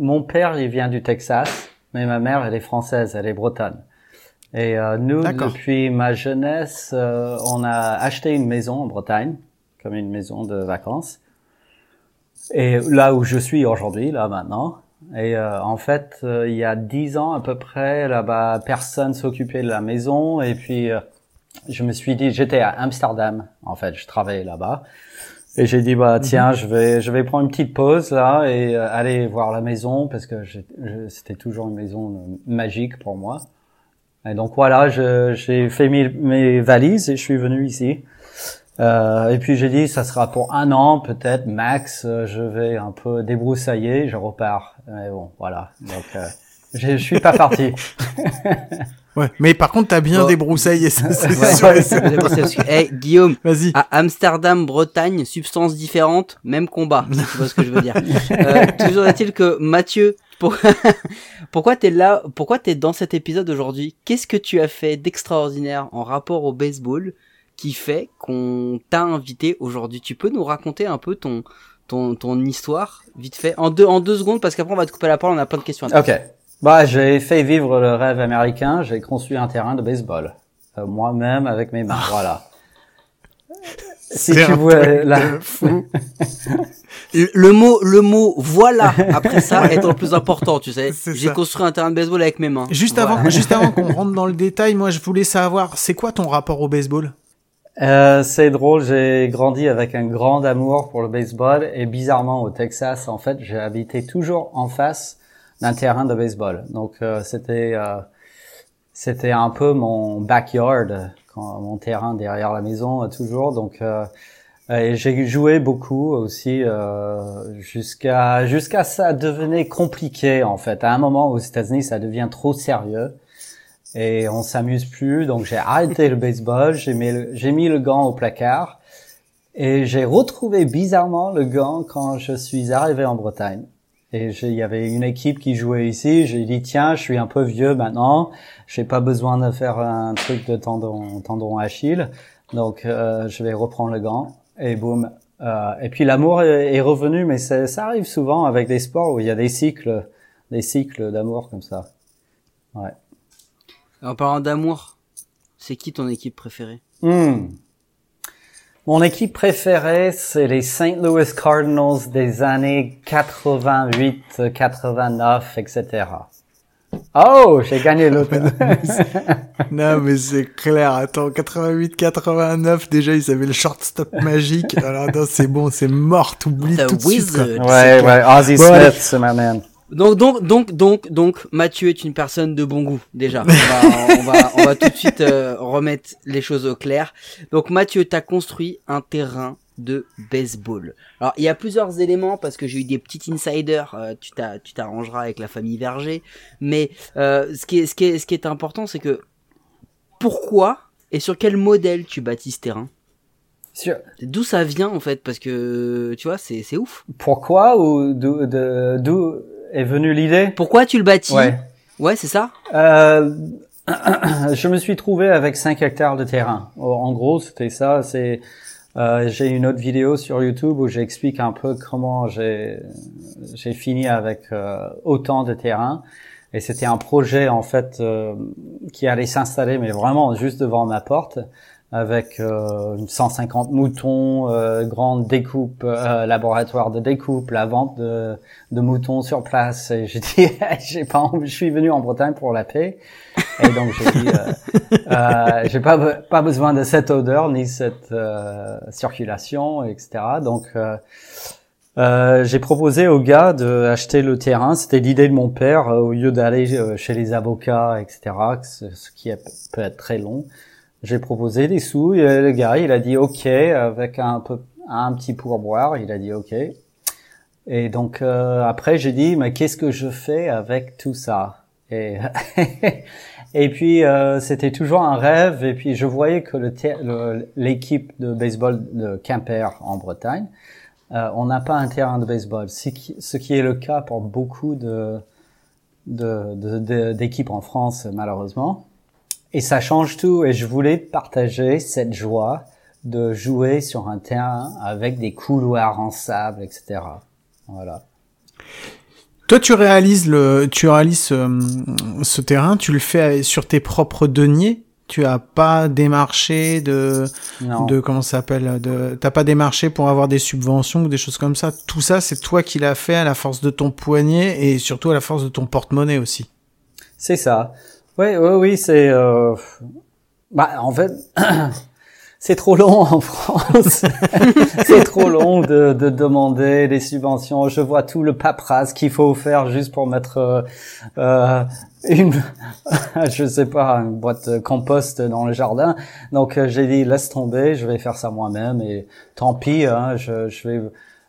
mon père il vient du Texas, mais ma mère elle est française, elle est bretonne. Et nous, depuis ma jeunesse, on a acheté une maison en Bretagne comme une maison de vacances. Et là où je suis aujourd'hui, là maintenant. Et euh, en fait, euh, il y a dix ans à peu près, là-bas, personne s'occupait de la maison. Et puis, euh, je me suis dit, j'étais à Amsterdam, en fait, je travaillais là-bas. Et j'ai dit, bah tiens, mhm. je vais, je vais prendre une petite pause là et aller voir la maison parce que c'était toujours une maison magique pour moi. Et donc voilà, j'ai fait mes, mes valises et je suis venu ici. Euh, et puis j'ai dit, ça sera pour un an, peut-être max. euh, je vais un peu débroussailler, je repars. Mais bon, voilà. Donc, euh, je je suis pas parti. Ouais. Mais par contre, t'as bien Bon. débroussaillé, ça, c'est Ouais, sûr. Eh, Guillaume, Vas-y. à Amsterdam, Bretagne, substances différentes, même combat. tu vois ce que je veux dire. Euh, toujours est-il que Mathieu, pour- pourquoi t'es là, pourquoi t'es dans cet épisode aujourd'hui? Qu'est-ce que tu as fait d'extraordinaire en rapport au baseball? Qui fait qu'on t'a invité aujourd'hui Tu peux nous raconter un peu ton ton ton histoire vite fait en deux en deux secondes parce qu'après on va te couper la parole, on a plein de questions. À te Ok. Bah, j'ai fait vivre le rêve américain. J'ai construit un terrain de baseball Euh, moi-même avec mes mains. Voilà. Si tu de fou. Le- mot, le mot, voilà. Après ça, est le plus important, tu sais. J'ai construit un terrain de baseball avec mes mains. Juste Voilà. avant, juste avant qu'on rentre dans le détail, moi, je voulais savoir, c'est quoi ton rapport au baseball? Euh, c'est drôle, j'ai grandi avec un grand amour pour le baseball et bizarrement au Texas, en fait, j'ai habité toujours en face d'un terrain de baseball. Donc euh, c'était euh, c'était un peu mon backyard, quand, mon terrain derrière la maison euh, toujours. Donc euh, j'ai joué beaucoup aussi euh, jusqu'à jusqu'à ça devenait compliqué en fait. À un moment aux États-Unis, ça devient trop sérieux et on s'amuse plus. Donc j'ai arrêté le baseball, j'ai mis le, mis le gant au placard et j'ai retrouvé bizarrement le gant quand je suis arrivé en Bretagne. Et il y avait une équipe qui jouait ici. J'ai dit tiens, je suis un peu vieux maintenant, j'ai pas besoin de faire un truc de tendon tendon Achille, donc euh, je vais reprendre le gant et boum. Euh, et puis l'amour est revenu, mais ça, ça arrive souvent avec des sports où il y a des cycles, des cycles d'amour comme ça. Ouais. En parlant d'amour, c'est qui ton équipe préférée? Hmm. Mon équipe préférée, c'est les St. Louis Cardinals des années 88, 89, etc. Oh, j'ai gagné l'autre. Non, mais c'est clair. Attends, 88, 89, déjà, ils avaient le shortstop magique. Alors, non, c'est bon, c'est mort, t'oublies The tout de suite. ouais, ouais, Ozzy. Smith, c'est ma man. Donc, donc, donc, donc, donc, Mathieu est une personne de bon goût, déjà. On va, on va, on va tout de suite euh, remettre les choses au clair. Donc, Mathieu, t'as construit un terrain de baseball. Alors, il y a plusieurs éléments parce que j'ai eu des petits insiders. euh, tu t'as, tu t'arrangeras avec la famille Verger. Mais euh, ce qui est, ce qui est, ce qui est important, c'est que pourquoi et sur quel modèle tu bâtis ce terrain? Sur- D'où ça vient en fait? Parce que tu vois, c'est, c'est ouf. Pourquoi ou d'où de- d'où est venue l'idée Pourquoi tu le bâtis? Ouais. Ouais, c'est ça. Euh, je me suis trouvé avec 5 hectares de terrain. En en gros, c'était ça. C'est euh, j'ai une autre vidéo sur YouTube où j'explique un peu comment j'ai j'ai fini avec euh, autant de terrain. Et c'était un projet en fait euh, qui allait s'installer, mais vraiment juste devant ma porte, avec euh, 150 moutons, euh, grande découpe, euh, laboratoire de découpe, la vente de, de moutons sur place. Et j'ai dit, j'ai pas, je suis venu en Bretagne pour la paix. Et donc j'ai dit, euh, euh, j'ai pas pas besoin de cette odeur ni cette euh, circulation, etc. Donc j'ai proposé aux gars d'acheter le terrain. C'était l'idée de mon père au lieu d'aller chez les avocats, etc. Ce, qui peut être très long. J'ai proposé des sous et le gars il a dit OK avec un peu un petit pourboire. Il a dit OK. Et donc euh, après j'ai dit mais qu'est-ce que je fais avec tout ça? Et et puis euh, c'était toujours un rêve. Et puis je voyais que l'équipe de baseball de Quimper en Bretagne euh, on n'a pas un terrain de baseball, ce qui, ce qui est le cas pour beaucoup de de- de- de- d'équipes en France malheureusement. Et ça change tout. Et je voulais partager cette joie de jouer sur un terrain avec des couloirs en sable, etc. Voilà. Toi, tu réalises le, tu réalises euh, ce terrain, tu le fais sur tes propres deniers? Tu as pas démarché de, Non. de comment ça s'appelle, de, t'as pas démarché pour avoir des subventions ou des choses comme ça? Tout ça, c'est toi qui l'as fait à la force de ton poignet et surtout à la force de ton porte-monnaie aussi. C'est ça. Oui, oui, oui, c'est. Euh... Bah, en fait, c'est trop long en France. c'est trop long de, de, demander des subventions. Je vois tout le paperasse qu'il faut faire juste pour mettre euh, euh une, je sais pas, une boîte de compost dans le jardin. Donc euh, j'ai dit laisse tomber, je vais faire ça moi-même et tant pis. Hein, je, je vais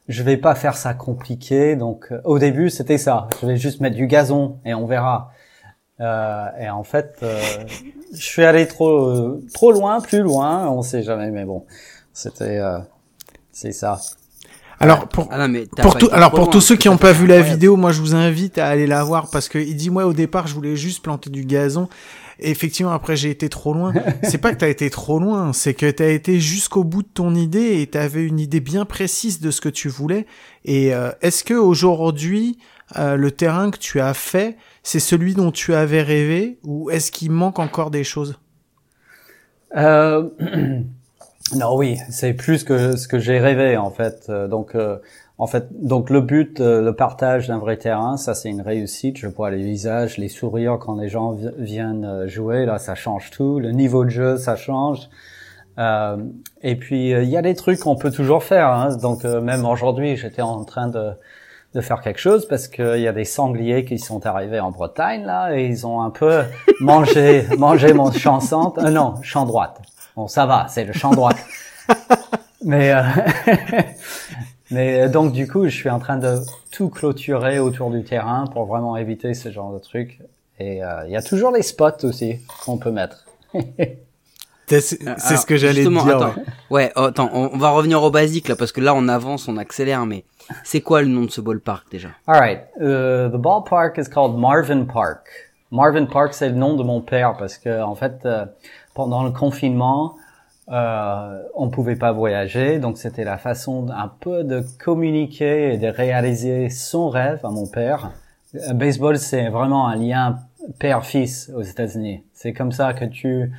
je vais pas faire ça compliqué. Donc euh, au début c'était ça. Je vais juste mettre du gazon et on verra. Euh, et en fait, euh, je suis allé trop trop loin, plus loin, on sait jamais, mais bon, c'était euh, c'est ça. Alors pour, ah pour tout, alors pour tous ceux qui n'ont pas vu la vidéo, moi je vous invite à aller la voir parce que il dit moi au départ je voulais juste planter du gazon. Et effectivement après j'ai été trop loin. c'est pas que t'as été trop loin, c'est que t'as été jusqu'au bout de ton idée et t'avais une idée bien précise de ce que tu voulais. Et euh, est-ce que aujourd'hui euh, le terrain que tu as fait, c'est celui dont tu avais rêvé ou est-ce qu'il manque encore des choses? Euh... Non, oui, c'est plus que ce que j'ai rêvé en fait. Euh, donc, euh, en fait, donc le but, euh, le partage d'un vrai terrain, ça c'est une réussite. Je vois les visages, les sourires quand les gens viennent jouer. Là, ça change tout. Le niveau de jeu, ça change. et puis il y a des trucs qu'on peut toujours faire. Hein. Donc même aujourd'hui, j'étais en train de de faire quelque chose parce qu'il y a des sangliers qui sont arrivés en Bretagne là et ils ont un peu mangé mangé mon champ centre, non champ droite Bon, ça va, c'est le champ droit. mais euh, mais euh, donc du coup, je suis en train de tout clôturer autour du terrain pour vraiment éviter ce genre de trucs. Et euh, il y a toujours les spots aussi qu'on peut mettre. c'est ce que j'allais dire. Attends, ouais, oh, attends, on, va revenir au basique là parce que là on avance, on accélère, mais c'est quoi le nom de ce ballpark déjà? Alright, uh, the ballpark is called Marvin Park. Marvin Park, c'est le nom de mon père parce que en fait, pendant le confinement, euh, on pouvait pas voyager, donc c'était la façon un peu de communiquer et de réaliser son rêve à mon père. Le baseball, c'est vraiment un lien père-fils aux États-Unis. C'est comme ça que tu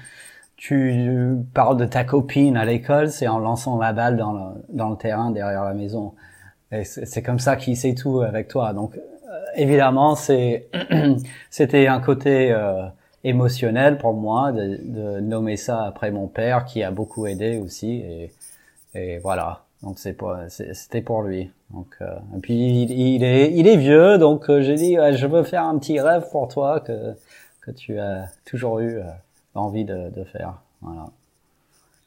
tu parles de ta copine à l'école, c'est en lançant la balle dans le, dans le terrain derrière la maison. Et c'est comme ça qu'il sait tout avec toi. Donc euh, évidemment, c'est c'était un côté euh, émotionnel pour moi de, de, nommer ça après mon père qui a beaucoup aidé aussi. Et, et voilà. Donc c'est pour c'était pour lui. Donc euh, et puis il, est il est vieux. Donc euh, j'ai dit je veux faire un petit rêve pour toi que que tu as toujours eu euh, envie de, de faire. Voilà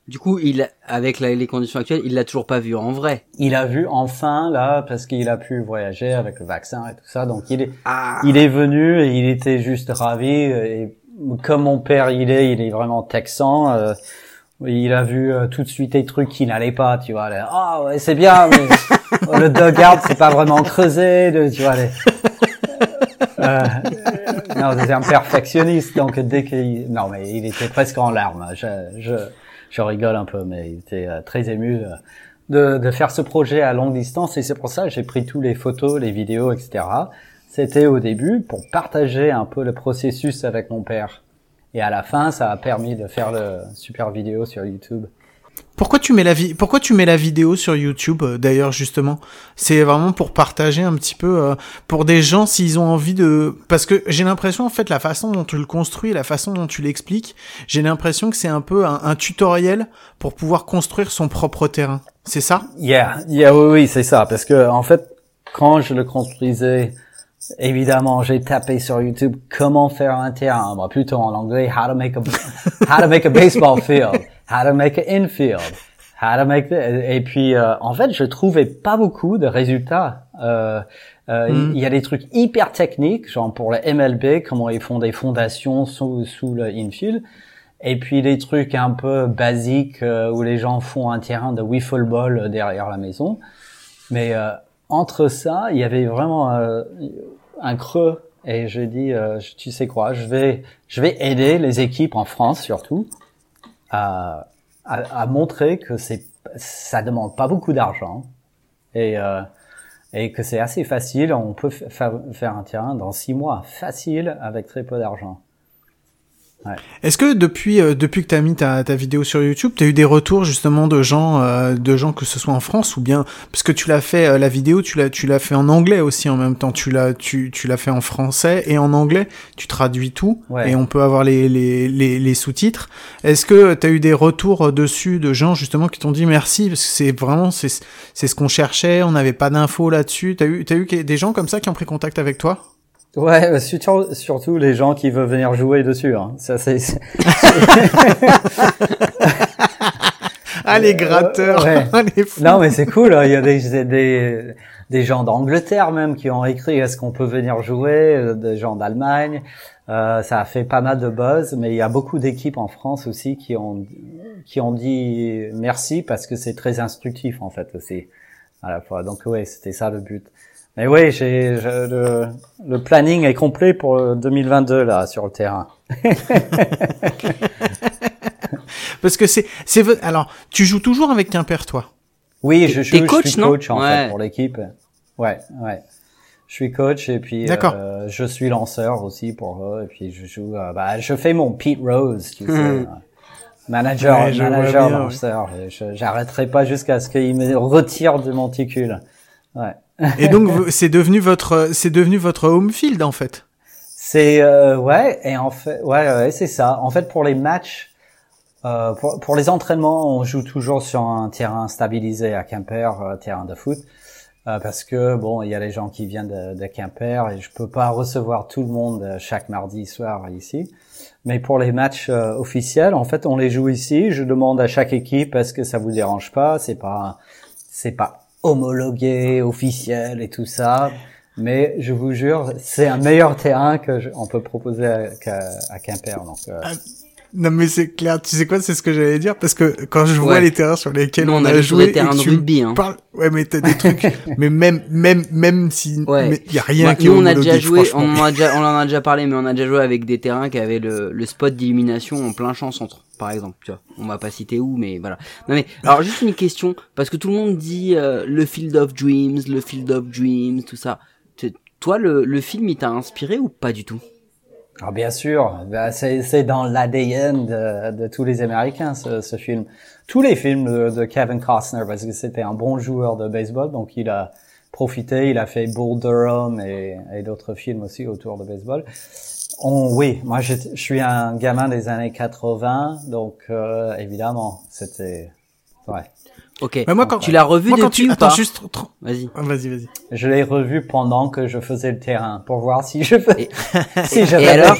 du coup, il, avec les conditions actuelles, il l'a toujours pas vu en vrai. Il a vu enfin là parce qu'il a pu voyager avec le vaccin et tout ça. Donc il est, ah. il est venu et il était juste ravi et comme mon père il est, il est vraiment texan. Euh, il a vu euh, tout de suite des trucs qui n'allaient pas, tu vois. Ah ouais, c'est bien, mais le dugout c'est pas vraiment creusé, de, tu vois. Les, euh, non, c'est un perfectionniste, donc dès qu'il, non mais il était presque en larmes. Je, je, je rigole un peu, mais il était euh, très ému de, de faire ce projet à longue distance et c'est pour ça que j'ai pris tous les photos, les vidéos, etc. C'était au début pour partager un peu le processus avec mon père. Et à la fin, ça a permis de faire le super vidéo sur YouTube. Pourquoi tu mets la vi pourquoi tu mets la vidéo sur YouTube euh, d'ailleurs justement? C'est vraiment pour partager un petit peu euh, pour des gens s'ils ont envie de parce que j'ai l'impression en fait la façon dont tu le construis, la façon dont tu l'expliques, j'ai l'impression que c'est un peu un, tutoriel pour pouvoir construire son propre terrain. C'est ça? Yeah, yeah oui, oui c'est ça parce que en fait quand je le construisais Évidemment, j'ai tapé sur YouTube comment faire un terrain, bah, plutôt en anglais, how to make a how to make a baseball field, how to make an infield, how to make the... et puis euh, en fait, je trouvais pas beaucoup de résultats. Euh, euh. Il y a des trucs hyper techniques, genre pour le MLB, comment ils font des fondations sous, sous le infield. Et puis des trucs un peu basiques euh, où les gens font un terrain de wiffle ball derrière la maison. Mais euh, entre ça, il y avait vraiment euh, un creux et j'ai dit, euh, tu sais quoi, je vais, je vais aider les équipes en France surtout à, à, à montrer que c'est, ça demande pas beaucoup d'argent et euh, et que c'est assez facile. On peut faire un terrain dans six mois, facile avec très peu d'argent. Est-ce que depuis euh, depuis que tu as mis ta, ta vidéo sur YouTube, tu as eu des retours justement de gens euh, de gens que ce soit en France ou bien parce que tu l'as fait euh, la vidéo, tu l'as tu l'as fait en anglais aussi en même temps, tu l'as tu tu l'as fait en français et en anglais, tu traduis tout et on peut avoir les les les, les sous-titres. Est-ce que tu as eu des retours dessus de gens justement qui t'ont dit merci? Parce que c'est vraiment c'est c'est ce qu'on cherchait, on n'avait pas d'infos là-dessus. Tu as eu tu as eu des gens comme ça qui ont pris contact avec toi? Ouais, surtout, surtout les gens qui veulent venir jouer dessus. Hein. Ça, c'est. ah les gratteurs. Ouais. non mais c'est cool. Hein. Il y a des des, des gens d'Angleterre même qui ont écrit est-ce qu'on peut venir jouer, euh, des gens d'Allemagne. Euh, ça a fait pas mal de buzz, mais il y a beaucoup d'équipes en France aussi qui ont qui ont dit merci parce que c'est très instructif en fait aussi à la fois. Donc ouais, c'était ça le but. Mais oui, j'ai le, le, planning est complet pour 2022 là sur le terrain. Parce que c'est c'est alors tu joues toujours avec Quimper toi? Oui, je, joue, coach, je suis coach en fait pour l'équipe. Ouais, ouais. Je suis coach et puis euh, je suis lanceur aussi pour eux et puis je joue. Euh, bah, je fais mon Pete Rose, tu sais. Hmm. Manager, manager, lanceur. J'arrêterai pas jusqu'à ce qu'il me retire de mon ticule. Ouais. Et donc c'est devenu votre c'est devenu votre home field en fait. C'est euh, ouais et en fait ouais, ouais c'est ça. En fait pour les matchs euh, pour, pour, les entraînements on joue toujours sur un terrain stabilisé à Quimper euh, terrain de foot euh, parce que bon il y a les gens qui viennent de, de, Quimper et je peux pas recevoir tout le monde euh, chaque mardi soir ici. Mais pour les matchs officiels en fait on les joue ici. Je demande à chaque équipe est-ce que ça vous dérange pas? C'est pas c'est pas homologué, officiel et tout ça. Mais je vous jure, c'est un meilleur terrain que on peut proposer à, à, Quimper. Donc, euh. ah, non mais c'est clair, tu sais quoi, c'est ce que j'allais dire parce que quand je vois les terrains sur lesquels on, a, joué, terrains de rugby, hein. ouais mais t'as des trucs, mais même même même si il y a rien qui nous, on a déjà joué, on en a déjà on en a déjà parlé, mais on a déjà joué avec des terrains qui avaient le, le spot d'illumination en plein champ centre par exemple, tu vois. On va pas citer où, mais voilà. Non mais, alors juste une question, parce que tout le monde dit euh, le Field of Dreams, le Field of Dreams, tout ça. Toi, le, le film, il t'a inspiré ou pas du tout? Ah bien sûr, bah, c'est dans l'ADN de, de, tous les Américains ce, ce, film. Tous les films de, de Kevin Costner parce que c'était un bon joueur de baseball, donc il a profité, il a fait Bull Durham et, et d'autres films aussi autour de baseball. On, oui, moi je, je, suis un gamin des années 80, donc euh, évidemment, c'était ouais. Ok. Mais moi quand tu l'as revu moi, quand tu... Attends, juste vas-y. Ah, vas-y, vas-y. Je l'ai revu pendant que je faisais le terrain pour voir si je et... si j'avais. Et alors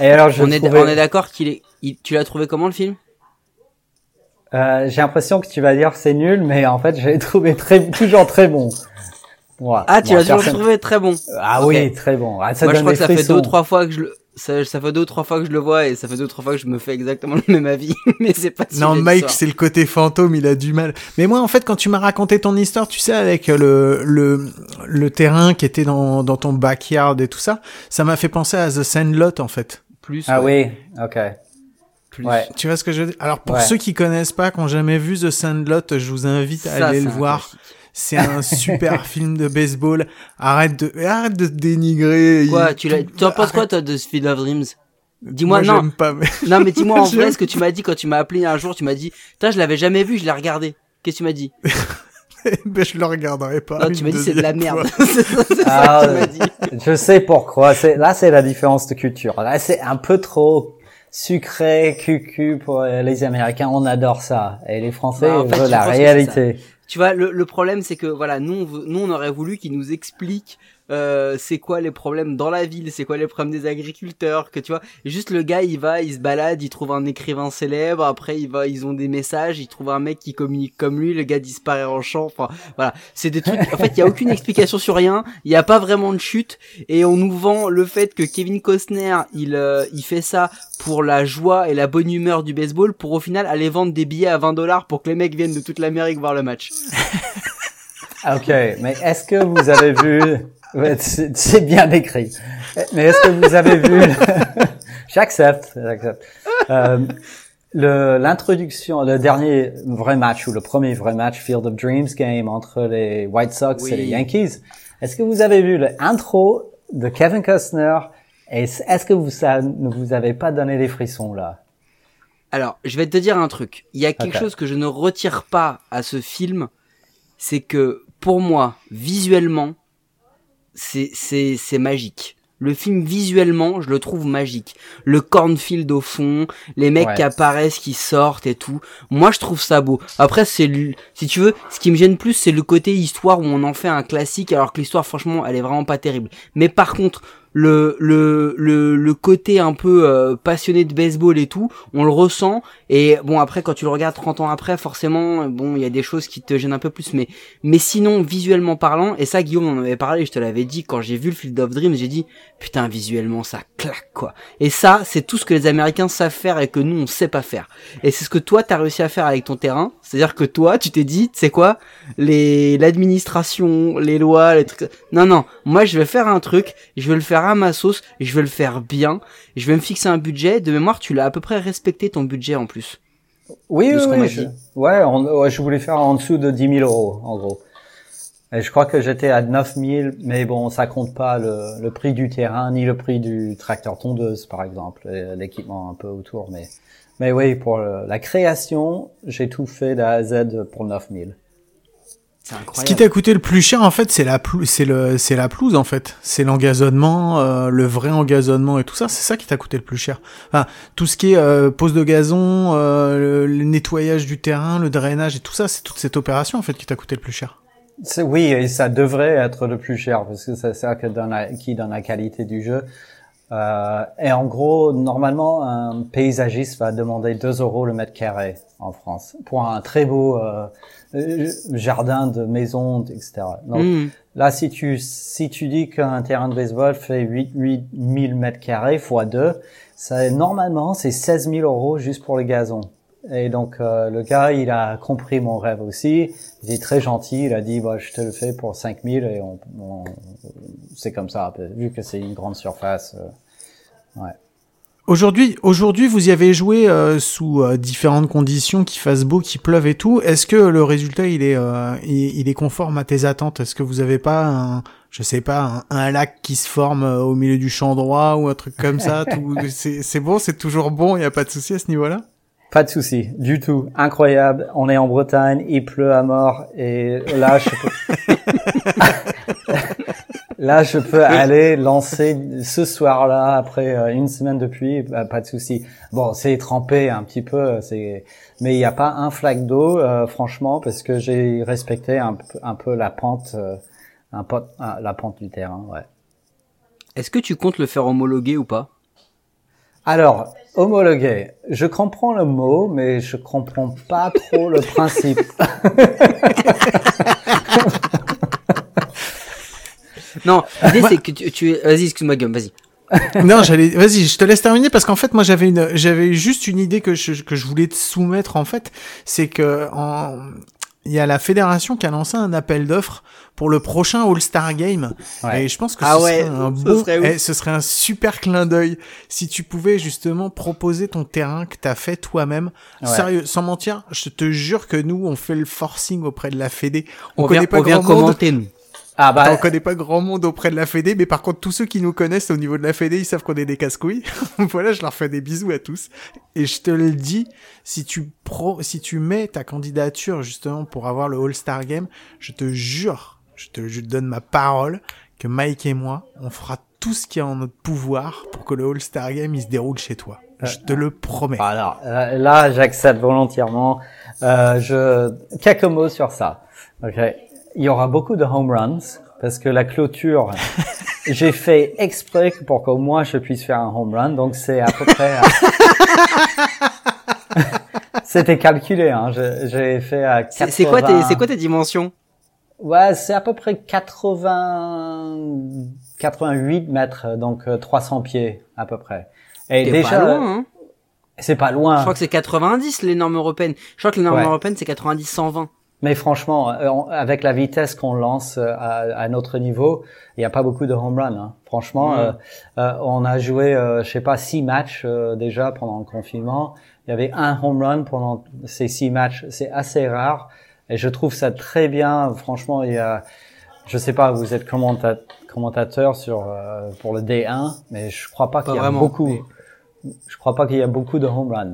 Et alors je on est on est d'accord qu'il est tu l'as trouvé comment le film? Euh, j'ai l'impression que tu vas dire c'est nul, mais en fait, je l'ai trouvé très, toujours très bon. Ah, tu l'as toujours trouvé très bon. Ah oui, très bon. Ah, ça Moi, je crois que ça fait deux ou trois fois que je le, ça, ça fait deux ou trois fois que je le vois et ça fait deux ou trois fois que je me fais exactement le même avis. mais c'est pas Non, Mike, c'est le côté fantôme, il a du mal. Mais moi, en fait, quand tu m'as raconté ton histoire, tu sais, avec le, le, le terrain qui était dans, dans ton backyard et tout ça, ça m'a fait penser à The Sandlot, en fait. Plus. Ah oui, ok. Plus. Ouais. Tu vois ce que je veux dire? Alors pour ceux qui connaissent pas, qui ont jamais vu The Sandlot, je vous invite à aller le voir. C'est un super film de baseball. Arrête de, arrête de dénigrer. Quoi, tu l'as, tu en penses quoi, toi, de Field of Dreams? Dis-moi non. Pas, mais... Non, mais dis-moi en vrai ce que tu m'as dit quand tu m'as appelé un jour. Tu m'as dit, putain, je l'avais jamais vu, je l'ai regardé. Qu'est-ce que tu m'as dit? Ben, je le regarderai pas. Non, tu m'as dit c'est de la merde. c'est ah, ça dit. Je sais pourquoi. C'est là, c'est la différence de culture. Là, c'est un peu trop sucré, cucu pour les Américains. On adore ça. Et les Français bah, veulent la réalité tu vois, le, le problème c'est que voilà, nous, on, nous on aurait voulu qu'ils nous expliquent euh, c'est quoi les problèmes dans la ville, c'est quoi les problèmes des agriculteurs, que tu vois. juste le gars, il va, il se balade, il trouve un écrivain célèbre, après il va, ils ont des messages, il trouve un mec qui communique comme lui, le gars disparaît en champ. Enfin, voilà, c'est des trucs. En fait, il y a aucune explication sur rien, il y a pas vraiment de chute, et on nous vend le fait que Kevin Costner, il, euh, il fait ça pour la joie et la bonne humeur du baseball, pour au final aller vendre des billets à 20 dollars pour que les mecs viennent de toute l'Amérique voir le match. ok, mais est-ce que vous avez vu Ouais, c'est bien décrit. Mais est-ce que vous avez vu J'accepte, j'accepte. Euh, l'introduction, le, dernier vrai match ou le premier vrai match Field of Dreams game entre les White Sox et les Yankees. Est-ce que vous avez vu l'intro de Kevin Costner? Est-ce que vous, ça ne vous avez pas donné des frissons là? Alors, je vais te dire un truc. Il y a quelque chose que je ne retire pas à ce film, c'est que pour moi, visuellement, c'est c'est c'est magique. Le film visuellement, je le trouve magique. Le cornfield au fond, les mecs qui apparaissent, qui sortent et tout. Moi, je trouve ça beau. Après, c'est si tu veux, ce qui me gêne plus, c'est le côté histoire où on en fait un classique, alors que l'histoire, franchement, elle est vraiment pas terrible. Mais par contre, le le le, le côté un peu euh, passionné de baseball et tout, on le ressent et bon après quand tu le regardes 30 ans après forcément bon, il y a des choses qui te gênent un peu plus mais mais sinon visuellement parlant et ça Guillaume on en avait parlé, je te l'avais dit quand j'ai vu le Field of Dreams, j'ai dit putain visuellement ça claque quoi. Et ça c'est tout ce que les américains savent faire et que nous on sait pas faire. Et c'est ce que toi tu as réussi à faire avec ton terrain, c'est-à-dire que toi tu t'es dit c'est quoi les l'administration, les lois, les trucs Non non, moi je vais faire un truc, je vais le faire à ma sauce, je vais le faire bien, je vais me fixer un budget. De mémoire, tu l'as à peu près respecté ton budget en plus. Oui, oui, je, ouais, je voulais faire en dessous de 10 000 euros, en gros. Et je crois que j'étais à 9 000, mais bon, ça compte pas le, le, prix du terrain, ni le prix du tracteur tondeuse, par exemple, l'équipement un peu autour. Mais, mais oui, pour la création, j'ai tout fait d'A à Z pour 9 000. Ce qui t'a coûté le plus cher en fait, c'est la c'est le c'est la pelouse en fait, c'est l'engazonnement, euh, le vrai engazonnement et tout ça, c'est ça qui t'a coûté le plus cher. Enfin, tout ce qui est euh, pose de gazon, euh, le, nettoyage du terrain, le drainage et tout ça, c'est toute cette opération en fait qui t'a coûté le plus cher. Oui, et ça devrait être le plus cher parce que c'est ça que donne la, qui donne la qualité du jeu. Euh, et en gros, normalement, un paysagiste va demander 2 euros le mètre carré en France pour un très beau euh, jardin de maison, etc. Donc hmm. là, si tu si tu dis qu'un terrain de baseball fait 8 8000 mètres carrés fois 2, ça normalement c'est 16 000 euros juste pour le gazon. Et donc euh, le gars, il a compris mon rêve aussi. Il est très gentil. Il a dit, bah, je te le fais pour 5000 et on, c'est comme ça. Vu que c'est une grande surface. Euh, ouais. Aujourd'hui, aujourd'hui, vous y avez joué euh, sous différentes conditions, qu'il fasse beau, qu'il pleuve et tout. Est-ce que le résultat il est, il, est conforme à tes attentes? Est-ce que vous avez pas un, je sais pas, un, lac qui se forme au milieu du champ droit ou un truc comme ça? C'est bon, c'est toujours bon, il y a pas de souci à ce niveau-là? Pas de souci, du tout. Incroyable. On est en Bretagne, il pleut à mort et là je peux, là je peux aller lancer ce soir-là après euh, une semaine de pluie, bah, pas de souci. Bon, c'est trempé un petit peu, c'est mais il n'y a pas un flaque d'eau, euh, franchement, parce que j'ai respecté un, un, peu la pente, euh, un la pente du terrain. Ouais. Est-ce que tu comptes le faire homologuer ou pas? Alors, homologué, je comprends le mot, mais je comprends pas trop le principe. non, l'idée c'est que tu, tu vas-y, excuse-moi Guillaume, vas-y. non, j'allais, vas-y, je te laisse terminer parce qu'en fait, moi, j'avais une, j'avais juste une idée que je, que je voulais te soumettre en fait, c'est que en, il y a la fédération qui a lancé un appel d'offres pour le prochain All-Star Game. Et je pense que ah ce, serait un ce, serait eh, ce serait un super clin d'œil si tu pouvais justement proposer ton terrain que t'as fait toi-même. Sérieux, sans mentir, je te jure que nous, on fait le forcing auprès de la Fédé. On, connaît pas grand commenter, nous. Ah bah, on connaît pas grand monde auprès de la Fédé, mais par contre tous ceux qui nous connaissent au niveau de la Fédé, ils savent qu'on est des casse-couilles. voilà, je leur fais des bisous à tous. Et je te le dis, si tu pro, si tu mets ta candidature justement pour avoir le All-Star Game, je te jure, je te, je te donne ma parole que Mike et moi, on fera tout ce qui est en notre pouvoir pour que le All-Star Game il se déroule chez toi. Je te le promets. Alors là, j'accepte volontairement. Euh, je mots sur ça. Ok il y aura beaucoup de home runs parce que la clôture, j'ai fait exprès pour qu'au moins je puisse faire un home run. Donc c'est à peu près. C'était calculé. Hein. J'ai fait à 80... C'est quoi tes c'est quoi tes dimensions? Ouais, c'est à peu près 80 88 mètres, donc 300 euh, pieds à peu près. Et déjà. Pas loin, hein c'est pas loin. Je crois que c'est 90 les normes européennes. Je crois que les normes européennes c'est 90 120. Mais franchement, euh, avec la vitesse qu'on lance euh, à, à, notre niveau, il n'y a pas beaucoup de home run. Hein. Franchement, euh, on a joué, je sais pas, six matchs déjà pendant le confinement. Il y avait un home run pendant ces six matchs. C'est assez rare et je trouve ça très bien. Franchement, il y a je sais pas, vous êtes commentateur sur euh, pour le D1, mais je crois pas qu'il y a beaucoup. Je crois pas qu'il y a beaucoup de home run.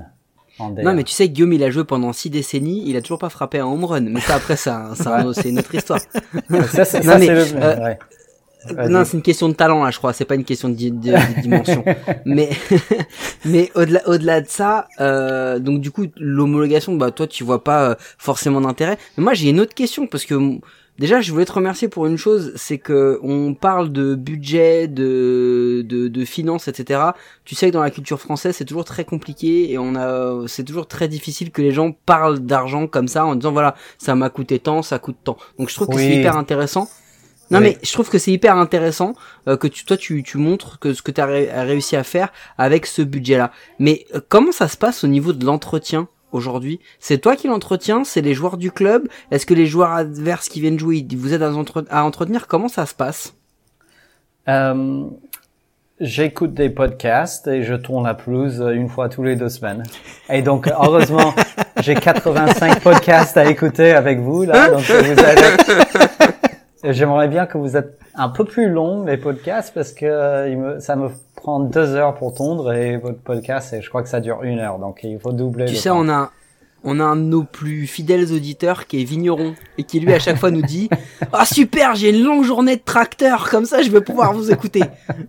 Non, mais tu sais, Guillaume, il a joué pendant six décennies, il a toujours pas frappé un home run. Mais ça, après, ça, c'est une autre histoire. ça, c'est le... Euh, ouais. Non, c'est une question de talent là, je crois. C'est pas une question de, dimension. mais mais au-delà au-delà de ça, euh, donc du coup l'homologation, bah toi tu vois pas euh, forcément d'intérêt. Mais moi j'ai une autre question parce que déjà je voulais te remercier pour une chose, c'est que on parle de budget, de de, de finances, etc. Tu sais que dans la culture française c'est toujours très compliqué et on a c'est toujours très difficile que les gens parlent d'argent comme ça en disant voilà ça m'a coûté tant, ça coûte tant. Donc je trouve que c'est hyper intéressant. Non mais je trouve que c'est hyper intéressant euh, que tu, toi tu, tu montres que ce que tu as, réussi à faire avec ce budget-là. Mais euh, comment ça se passe au niveau de l'entretien? Aujourd'hui C'est toi qui l'entretiens C'est les joueurs du club Est-ce que les joueurs adverses qui viennent jouer, vous êtes à, à entretenir? Comment ça se passe? Euh, J'écoute des podcasts et je tourne la pelouse une fois tous les deux semaines. Et donc heureusement, j'ai 85 podcasts à écouter avec vous là. Donc vous avez J'aimerais bien que vous êtes un peu plus long les podcasts parce que euh, ça me prend deux heures pour tondre et votre podcast, je crois que ça dure une heure, donc il faut doubler. Tu sais, on a on a un de nos plus fidèles auditeurs qui est vigneron et qui lui à chaque fois nous dit ah super j'ai une longue journée de tracteur comme ça je vais pouvoir vous écouter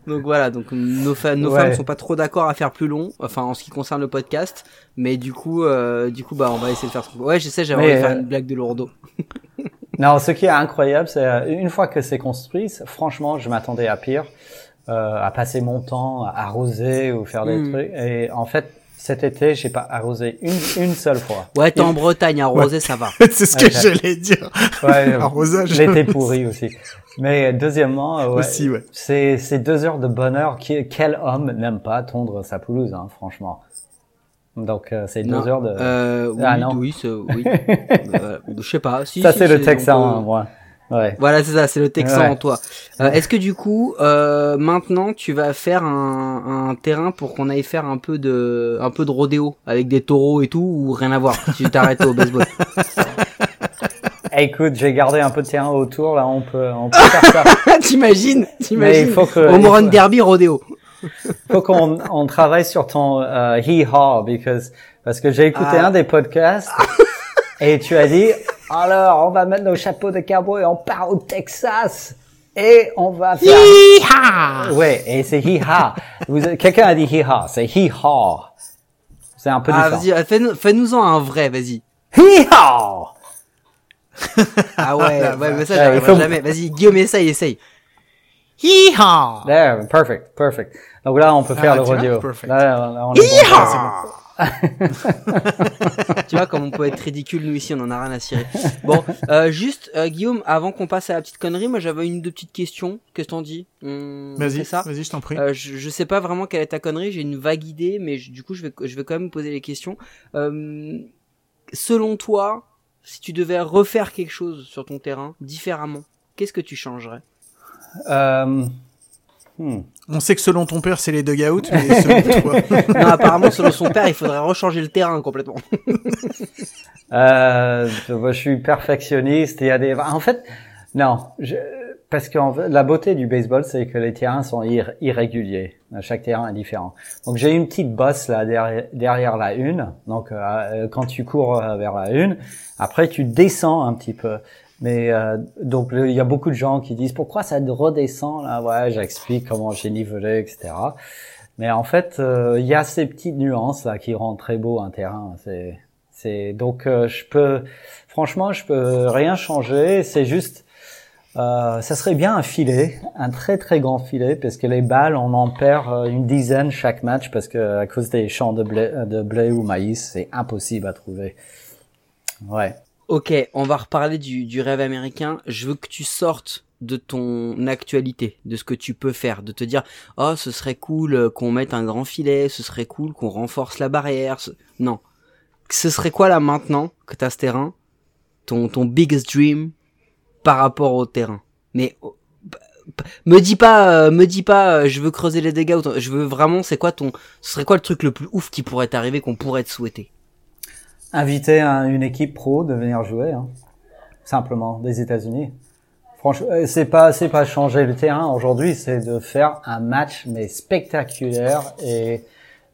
donc voilà donc nos, fa nos femmes sont pas trop d'accord à faire plus long enfin en ce qui concerne le podcast mais du coup euh, du coup bah on va essayer de faire ouais je sais j'aimerais faire euh, une blague de lourdeau. Non, ce qui est incroyable, c'est euh, une fois que c'est construit, franchement, je m'attendais à pire, à passer mon temps à arroser ou faire des hmm. trucs. Et en fait, cet été, j'ai pas arrosé une, une seule fois. Ouais, t'es en Bretagne, arroser, ça va. c'est ce que j'allais dire. Ouais, Arrosage. L'été pourri aussi. Mais deuxièmement, ouais, aussi, ouais. c'est c'est deux heures de bonheur. Quel homme n'aime pas tondre sa pelouse, hein, franchement. Donc euh, c'est deux heures de. Euh, oui, ah, non. oui, oui. euh, je sais pas. Si, ça c'est le Texan, en moi. Ouais. Voilà, c'est ça, c'est le Texan en toi. Euh, Est-ce que du coup, euh, maintenant, tu vas faire un, un terrain pour qu'on aille faire un peu de, un peu de rodéo avec des taureaux et tout, ou rien à voir Si tu t'arrêtes au baseball? Écoute, j'ai gardé un peu de terrain autour, là, on peut, on peut faire ça. T'imagines, t'imagines. Au Derby, rodéo. faut qu'on on travaille sur ton uh, hee-haw because parce que j'ai écouté ah. un des podcasts et tu as dit alors on va mettre nos chapeaux de cowboy et on part au Texas et on va faire hee-haw. Ouais, et c'est hee-haw. quelqu'un a dit hee-haw, c'est hee-haw. C'est un peu ah, différent. vas-y, fais-nous-en un vrai, vas-y. Hee-haw. ah ouais, ouais, mais ça j'arriverai jamais. Vas-y, Guillaume, essaye, essaye. Hee-haw! There, perfect, perfect. Donc là, on peut faire ah, le rodeo. Là, là, on tu vois comme on peut être ridicule nous ici on en a rien à cirer. Bon euh, juste euh, Guillaume avant qu'on passe à la petite connerie moi j'avais une ou deux petites questions. Qu'est-ce que t'en dis? Vas-y ça? vas-y je t'en prie. Euh, je, je, sais pas vraiment quelle est ta connerie j'ai une vague idée mais du coup je vais je vais quand même poser les questions. Euh, selon toi si tu devais refaire quelque chose sur ton terrain différemment qu'est-ce que tu changerais? Euh, hmm. On sait que selon ton père, c'est les dugouts, mais selon toi... non, apparemment, selon son père, il faudrait rechanger le terrain complètement. euh, je suis perfectionniste. Il y a des, en fait, non, je... parce que la beauté du baseball, c'est que les terrains sont irréguliers. Chaque terrain est différent. Donc j'ai une petite bosse là derrière, derrière la une. Donc euh, quand tu cours vers la une, après tu descends un petit peu. Mais euh, donc il y a beaucoup de gens qui disent pourquoi ça redescend là? Ouais, j'explique comment j'ai nivelé, etc. Mais en fait, euh, il y a ces petites nuances là qui rendent très beau un terrain. C'est c'est donc euh, je peux franchement je peux rien changer. C'est juste ça serait bien un filet, un très très grand filet, parce que les balles on en perd une dizaine chaque match parce que à cause des champs de blé, de blé ou maïs, c'est impossible à trouver. Ouais. Ok, on va reparler du, du rêve américain. Je veux que tu sortes de ton actualité, de ce que tu peux faire, de te dire oh ce serait cool qu'on mette un grand filet, ce serait cool qu'on renforce la barrière. Non, ce serait quoi là maintenant que t'as ce terrain, ton ton biggest dream par rapport au terrain. Mais oh, me dis pas, euh, me dis pas, euh, je veux creuser les dégâts. Je veux vraiment, c'est quoi ton, ce serait quoi le truc le plus ouf qui pourrait t'arriver, qu'on pourrait te souhaiter? Inviter une équipe pro de venir jouer, hein. simplement des États-Unis. Franchement, euh, c'est pas c'est pas changer le terrain aujourd'hui, c'est de faire un match mais spectaculaire et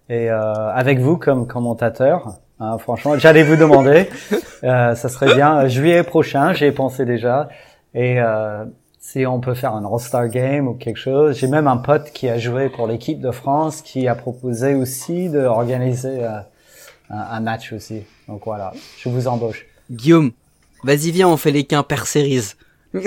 et euh, avec vous comme commentateur. Hein, franchement, j'allais vous demander, euh, ça serait bien juillet prochain, j'y ai pensé déjà et euh, si on peut faire un All-Star Game ou quelque chose. J'ai même un pote qui a joué pour l'équipe de France qui a proposé aussi d'organiser euh, un, un match aussi. Donc voilà, je vous embauche. Guillaume, vas-y viens, on fait les Quimper Series.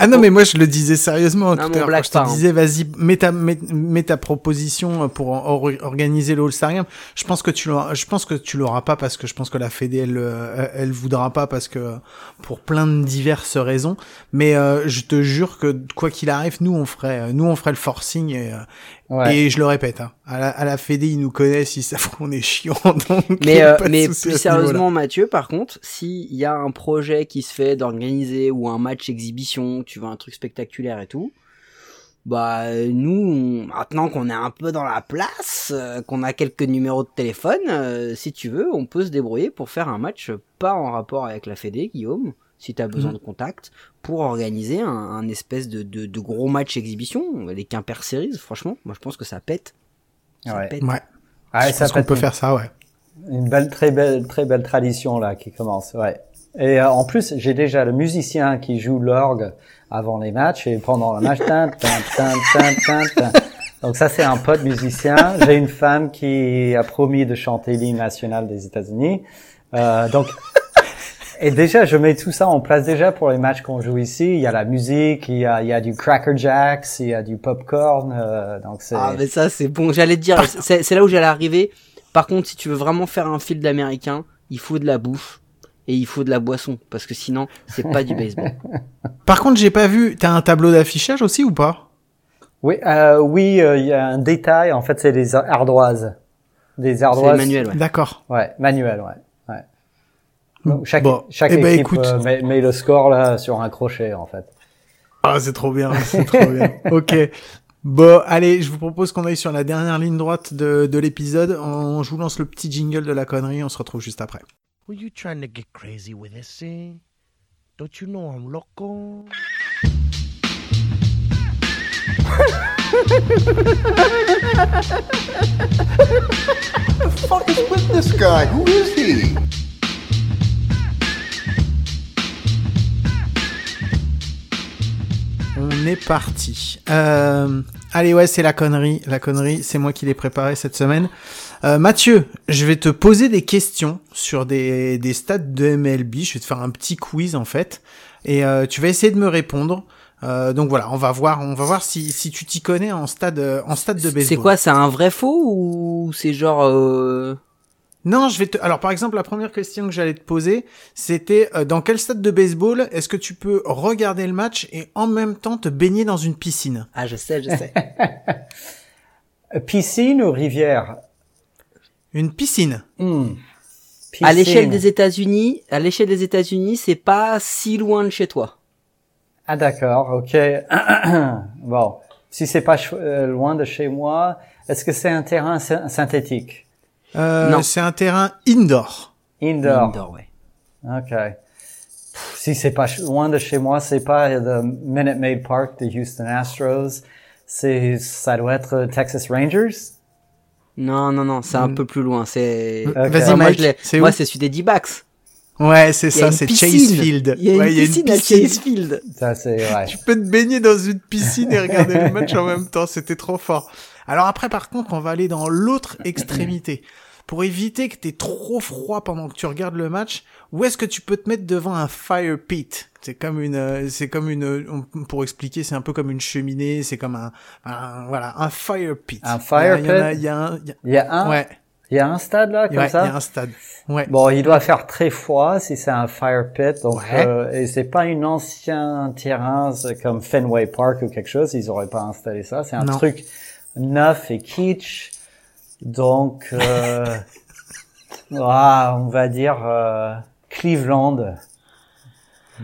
Ah non, mais moi je le disais sérieusement Non, tout à on l'heure. Je te hein. disais, vas-y, mets ta, mets, mets ta proposition pour or- organiser le All-Star Game. Je pense que tu l'auras, je pense que tu l'auras pas parce que je pense que la Fédé, elle, euh, elle voudra pas parce que, pour plein de diverses raisons. Mais, euh, je te jure que quoi qu'il arrive, nous on ferait, nous on ferait le forcing et, euh, Ouais. et je le répète, hein, à, la, à la Fédé, ils nous connaissent, ils savent qu'on est chiant, donc. Mais, euh, mais plus sérieusement, Mathieu, par contre, s'il y a un projet qui se fait d'organiser ou un match exhibition, tu veux un truc spectaculaire et tout, bah nous, on- maintenant qu'on est un peu dans la place, euh, qu'on a quelques numéros de téléphone, euh, si tu veux, on peut se débrouiller pour faire un match pas en rapport avec la Fédé, Guillaume, si tu as besoin Mhm. de contact, pour organiser un, un espèce de, de, de gros match exhibition, les Quimper Series, franchement, moi je pense que ça pète. Ça Ouais. pète. Ouais. Ah, je ça pense qu'on peut faire ça, ouais. Une belle, très belle, très belle tradition là qui commence. Ouais. Et euh, en plus, j'ai déjà le musicien qui joue l'orgue avant les matchs et pendant le match. tin, tin, tin, tin, tin, tin. Donc ça, c'est un pote musicien. J'ai une femme qui a promis de chanter l'hymne national des États-Unis. Euh, donc et déjà, je mets tout ça en place déjà pour les matchs qu'on joue ici. Il y a la musique, il y a, il y a du Cracker Jacks, il y a du popcorn. Euh, donc c'est Ah, mais ça, c'est bon. J'allais te dire, c'est c'est là où j'allais arriver. Par contre, si tu veux vraiment faire un fil d'américain, il faut de la bouffe et il faut de la boisson parce que sinon, c'est pas du baseball. Par contre, j'ai pas vu, t'as un tableau d'affichage aussi ou pas? Oui, euh, oui, euh, il y a un détail. En fait, c'est des ardoises, des C'est ardoises. manuel, ouais. D'accord. Ouais, manuel, ouais. Donc, chaque Bon, chaque eh ben, équipe écoute. euh, met, met le score là sur un crochet, en fait. Ah, c'est trop bien, c'est trop bien. Ok. Bon, allez, je vous propose qu'on aille sur la dernière ligne droite de, de l'épisode. On, je vous lance le petit jingle de la connerie, on se retrouve juste après. Were you trying to get crazy with this thing? Don't you know I'm loco? the fuck is with this guy? Who is he? On est parti. Euh, allez, ouais, c'est la connerie. La connerie, c'est moi qui l'ai préparé cette semaine. Euh, Mathieu, je vais te poser des questions sur des, des stats de MLB. Je vais te faire un petit quiz en fait, et euh, tu vas essayer de me répondre. Euh, donc voilà, on va voir, on va voir si, si tu t'y connais en stade, en stade de baseball. C'est quoi, c'est un vrai faux ou c'est genre euh... Non, je vais te. Alors, par exemple, la première question que j'allais te poser, c'était euh, dans quel stade de baseball est-ce que tu peux regarder le match et en même temps te baigner dans une piscine? Ah, je sais, je sais. Piscine ou rivière? Une piscine. Hmm. à l'échelle Piscine. des États-Unis, à l'échelle des États-Unis, c'est pas si loin de chez toi. Ah d'accord, ok. bon, si c'est pas euh, loin de chez moi, est-ce que c'est un terrain sy- synthétique? Euh, Non. C'est un terrain indoor. Indoor. Indoor, ouais. Ok. Pff, Si c'est pas loin de chez moi, c'est pas le Minute Maid Park de Houston Astros. C'est, ça doit être euh, Texas Rangers? Non, non, non, c'est un Mm. peu plus loin. C'est. Ok. Vas-y, Enfin, moi, Mike. je l'ai- C'est moi, où? c'est celui des D-backs. Ouais, c'est y a ça, une c'est piscine. Chase Field. Il y a une ouais, piscine à Chase Field. Ça c'est ouais. Tu peux te baigner dans une piscine et regarder le match en même temps, c'était trop fort. Alors après, par contre, on va aller dans l'autre extrémité. Pour éviter que t'aies trop froid pendant que tu regardes le match, où est-ce que tu peux te mettre devant un fire pit? C'est comme une, euh, c'est comme une, on- pour expliquer, c'est un peu comme une cheminée, c'est comme un, un- voilà, un fire pit. Un fire Il y en a- pit? Il y a un, il y a- Il y a un, ouais, il y a un stade là ouais, comme il y ça. a un stade. Ouais. Bon, il doit faire très froid si c'est un fire pit. Donc, Ouais. euh, et c'est pas un ancien terrain comme Fenway Park ou quelque chose. Ils auraient pas installé ça. C'est un Non. truc neuf et kitsch. Donc, euh, ah, on va dire euh, Cleveland.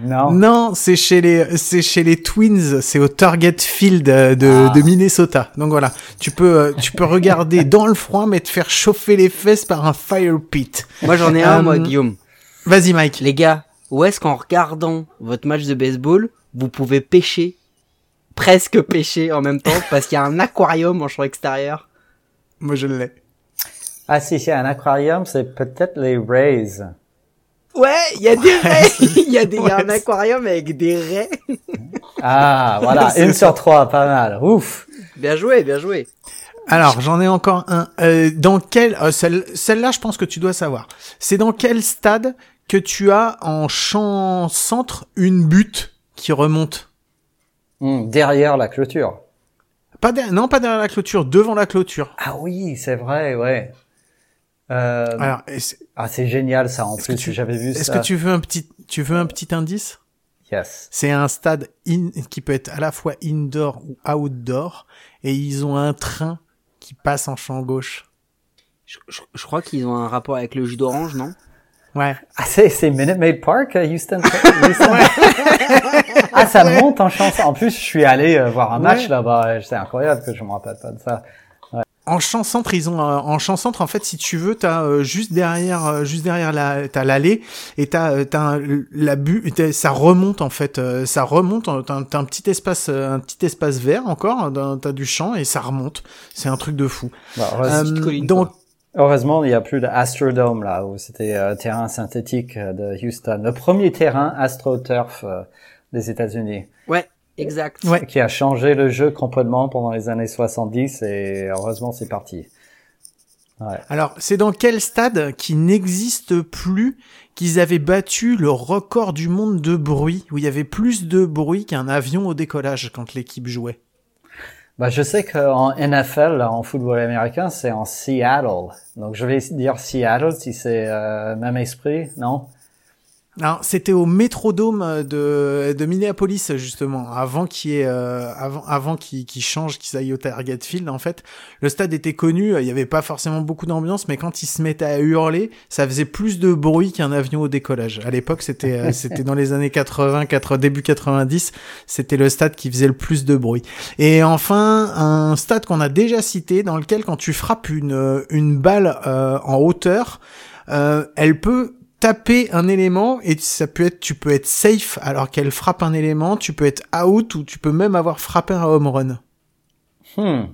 Non. Non, c'est chez les, c'est chez les Twins, c'est au Target Field euh, de, Ah. de Minnesota. Donc voilà, tu peux, euh, tu peux regarder dans le froid, mais te faire chauffer les fesses par un fire pit. Moi, j'en ai un, Euh, moi, Guillaume. Vas-y, Mike. Les gars, où est-ce qu'en regardant votre match de baseball, vous pouvez pêcher, presque pêcher en même temps, parce qu'il y a un aquarium en champ extérieur Moi, je l'ai. Ah si, c'est un aquarium, c'est peut-être les Rays. Ouais, il y a des raies. Il y a des, il y a un aquarium avec des raies. Ah, voilà, une sur trois, pas mal. Ouf. Bien joué, bien joué. Alors, j'en ai encore un. Euh, dans quel euh, celle, celle-là, je pense que tu dois savoir. C'est dans quel stade que tu as en champ centre une butte qui remonte? Hmm, derrière la clôture. Pas derrière, non, pas derrière la clôture, devant la clôture. Ah oui, c'est vrai, ouais. Euh, Alors, ah, c'est génial ça. En plus, tu- j'avais vu est-ce ça. que tu veux un petit, tu veux un petit indice? Yes. C'est un stade in- qui peut être à la fois indoor ou outdoor, et ils ont un train qui passe en champ gauche. Je, je- je crois qu'ils ont un rapport avec le jus d'orange, non? Ouais. Ah, c'est, c'est Minute Maid Park, à Houston. Houston. ah, ça monte en chance. En plus, je suis allé euh, voir un match Ouais. là-bas. C'est incroyable que je me rappelle pas de ça. En champ centre, ils ont euh, en centre en fait, si tu veux, t'as euh, juste derrière, euh, juste derrière la, t'as l'allée et t'as, euh, t'as la bu, ça remonte en fait, euh, ça remonte. euh, T'as, un- t'as un petit espace, euh, un petit espace vert encore, t'as du champ et ça remonte. C'est un truc de fou. Bah, Euh, colline, donc, heureusement, il n'y a plus de Astrodome là, où c'était euh, terrain synthétique euh, de Houston. Le premier terrain AstroTurf euh, des États-Unis. Ouais, exact. Ouais. Qui a changé le jeu complètement pendant les années 70 et heureusement, c'est parti. Ouais. alors c'est dans quel stade qui n'existe plus qu'ils avaient battu le record du monde de bruit, où il y avait plus de bruit qu'un avion au décollage quand l'équipe jouait? Bah, je sais qu'en NFL, en football américain, c'est en Seattle. Donc, je vais dire Seattle si c'est euh, même esprit, non? Non, c'était au Métrodome de, de Minneapolis justement, avant qu'il ait, euh, avant, avant qu'il qu'il change, qu'ils aillent au Target Field. En fait, le stade était connu, il y avait pas forcément beaucoup d'ambiance, mais quand ils se mettaient à hurler, ça faisait plus de bruit qu'un avion au décollage. À l'époque, c'était, euh, dans les années 80, 80, début 90, c'était le stade qui faisait le plus de bruit. Et enfin, un stade qu'on a déjà cité, dans lequel quand tu frappes une une balle euh, en hauteur, euh, elle peut taper un élément et ça peut être tu peux être safe alors qu'elle frappe un élément, tu peux être out ou tu peux même avoir frappé un home run. Hmm.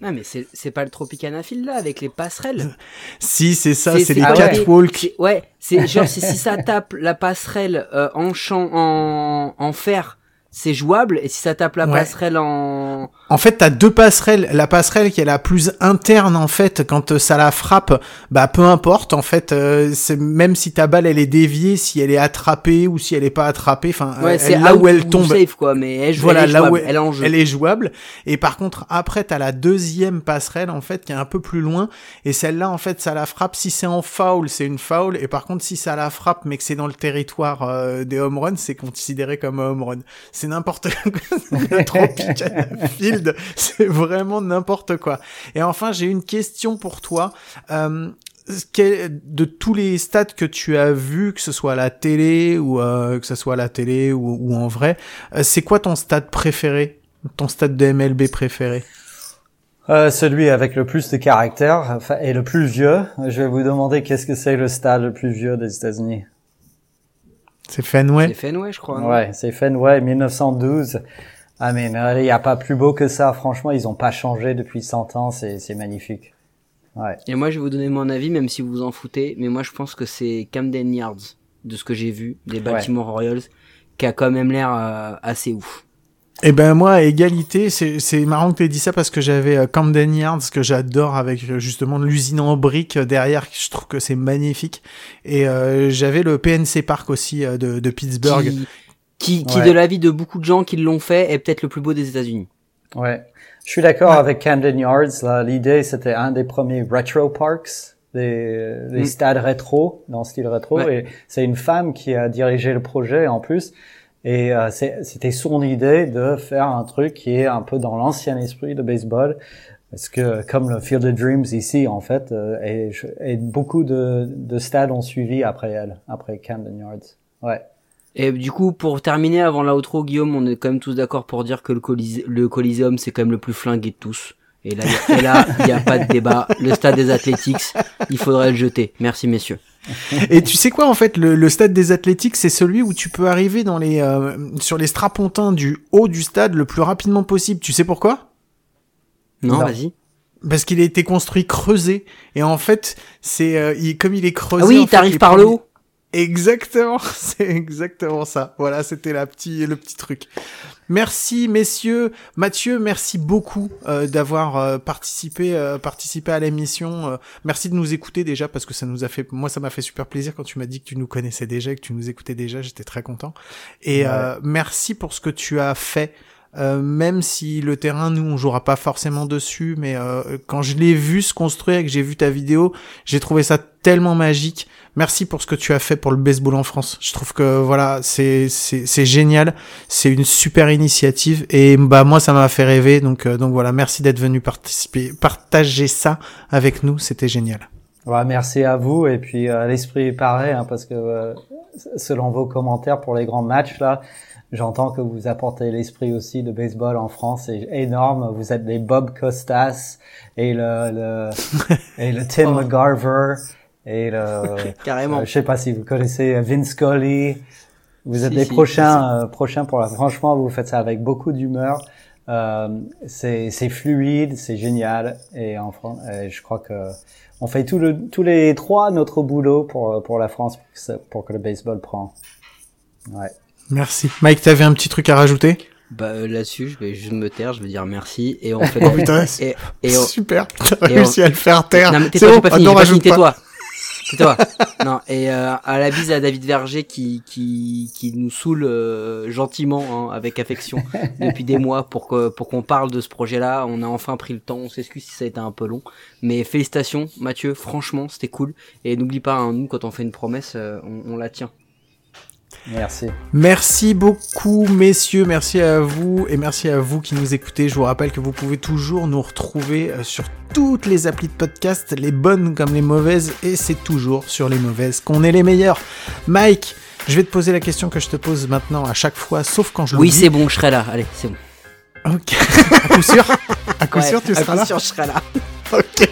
Non, mais c'est c'est pas le Tropicana Field là avec les passerelles. Si c'est ça, C'est- les ah ouais. catwalks. C'est- Ouais, c'est genre si, si ça tape la passerelle euh, en champ en, en fer, c'est jouable et si ça tape la Ouais. passerelle en En fait, t'as deux passerelles. La passerelle qui est la plus interne en fait, quand euh, ça la frappe, bah peu importe en fait. euh, c'est même si ta balle elle est déviée, si elle est attrapée ou si elle est pas attrapée, enfin ouais, euh, là où elle tombe. safe quoi, mais elle, Voilà, elle est là jouable, où elle est en jeu. elle est jouable. Et par contre, après, t'as la deuxième passerelle, en fait, qui est un peu plus loin. Et celle-là, en fait, ça la frappe. Si c'est en foul, c'est une foul. Et par contre, si ça la frappe, mais que c'est dans le territoire euh, des home runs, c'est considéré comme un home run. C'est n'importe quoi. Field, c'est vraiment n'importe quoi. Et enfin, j'ai une question pour toi. Euh, de tous les stats que tu as vus, que ce soit à la télé ou euh, que ce soit à la télé ou, ou en vrai, euh, c'est quoi ton stade préféré, ton stade de MLB préféré? Euh, celui avec le plus de caractère enfin, et le plus vieux. Je vais vous demander qu'est-ce que c'est le stade le plus vieux des États-Unis. C'est Fenway. C'est Fenway, je crois. Ouais, c'est Fenway 1912. Ah mais il n'y a pas plus beau que ça. Franchement, ils ont pas changé depuis 100 ans. C'est c'est magnifique. Ouais. Et moi, je vais vous donner mon avis, même si vous vous en foutez, mais moi, je pense que c'est Camden Yards, de ce que j'ai vu, des Baltimore Orioles, qui a quand même l'air euh, assez ouf. Eh ben moi, à égalité, c'est c'est marrant que tu aies dit ça parce que j'avais euh, Camden Yards que j'adore avec euh, justement l'usine en briques euh, derrière. Je trouve que c'est magnifique. Et euh, j'avais le PNC Park aussi euh, de, de Pittsburgh. Qui, qui, qui Ouais. de l'avis de beaucoup de gens qui l'ont fait, est peut-être le plus beau des États-Unis. Ouais. Je suis d'accord avec Camden Yards. là. L'idée, c'était un des premiers retro parks, des, des Mm. stades rétro, dans le style rétro. Ouais. Et c'est une femme qui a dirigé le projet en plus. Et euh, c'était son idée de faire un truc qui est un peu dans l'ancien esprit de baseball. Parce que comme le Field of Dreams ici, en fait, euh, et, je- et beaucoup de, de stades ont suivi après elle, après Camden Yards. Ouais. Et du coup, pour terminer avant l'outro, Guillaume, on est quand même tous d'accord pour dire que le, Colis- le Coliseum, c'est quand même le plus flingué de tous. Et là, il n'y a, pas de débat. Le stade des Athletics, il faudrait le jeter. Merci, messieurs. Et tu sais quoi, en fait, le, stade des Athletics, c'est celui où tu peux arriver dans les, euh, sur les strapontins du haut du stade le plus rapidement possible. Tu sais pourquoi? Non, vas-y. Parce qu'il a été construit creusé. Et en fait, c'est euh, comme il est creusé. Ah oui, t'arrives par le haut. Exactement, c'est exactement ça. Voilà, c'était la petit, le petit truc. Merci messieurs, Mathieu, merci beaucoup euh, d'avoir euh, participé, euh, participé à l'émission. merci de nous écouter déjà parce que ça nous a fait, moi ça m'a fait super plaisir quand tu m'as dit que tu nous connaissais déjà, que tu nous écoutais déjà, j'étais très content. Et merci pour ce que tu as fait. même si le terrain, nous, on jouera pas forcément dessus, mais quand je l'ai vu se construire et que j'ai vu ta vidéo, j'ai trouvé ça tellement magique merci pour ce que tu as fait pour le baseball en France. Je trouve que voilà, c'est c'est génial, c'est une super initiative et bah moi ça m'a fait rêver donc euh, donc voilà, merci d'être venu participer, partager ça avec nous, c'était génial. Ouais, merci à vous et puis euh, l'esprit est pareil hein, parce que euh, selon vos commentaires pour les grands matchs là, j'entends que vous apportez l'esprit aussi de baseball en France, c'est énorme. Vous êtes les Bob Costas et le, le et le Tim oh. McGarver et le, Carrément. Euh, je sais pas si vous connaissez Vince Scully. Vous êtes les prochains, euh, prochains pour la. Franchement, vous faites ça avec beaucoup d'humeur. Euh, c'est fluide, c'est génial. Et en France, je crois que on fait tout le, tous les trois notre boulot pour pour la France pour que, pour que le baseball prend. Ouais. Merci. Mike, tu avais un petit truc à rajouter? Bah euh, là-dessus, je vais juste me taire, je vais dire merci et on fait. oh putain, et, et, super, t'as réussi à le faire taire. Non mais t'es pas, pas fini, pas fini, tais-toi. C'est toi. non, et euh, à la bise à David Verger qui qui qui nous saoule euh, gentiment hein, avec affection depuis des mois pour que pour qu'on parle de ce projet-là. On a enfin pris le temps. On s'excuse si ça a été un peu long, mais félicitations Mathieu. Franchement, c'était cool. Et n'oublie pas, hein, nous quand on fait une promesse, euh, on, on la tient. Merci. Merci beaucoup, messieurs. Merci à vous et merci à vous qui nous écoutez. Je vous rappelle que vous pouvez toujours nous retrouver euh, sur toutes les applis de podcast, les bonnes comme les mauvaises, et c'est toujours sur les mauvaises qu'on est les meilleurs. Mike, je vais te poser la question que je te pose maintenant à chaque fois, sauf quand je Oui, c'est bon, je serai là. Allez, c'est bon. Ok. à coup sûr À coup sûr, tu seras là À coup sûr, je serai là. ok.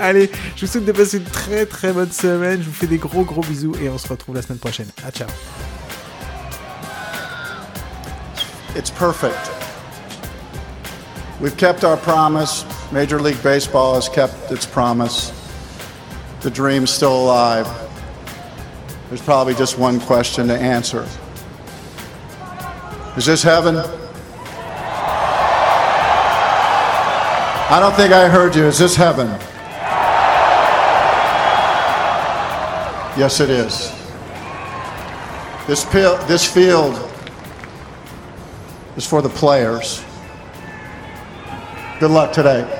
Allez, je vous souhaite de passer une très très bonne semaine. Je vous fais des gros gros bisous et on se retrouve la semaine prochaine. À ciao. It's perfect. We've kept our promise. Major League Baseball has kept its promise. The dream's still alive. There's probably just one question to answer. Is this heaven? I don't think I heard you. Is this heaven? Yes, it is. This, this field is for the players. Good luck today.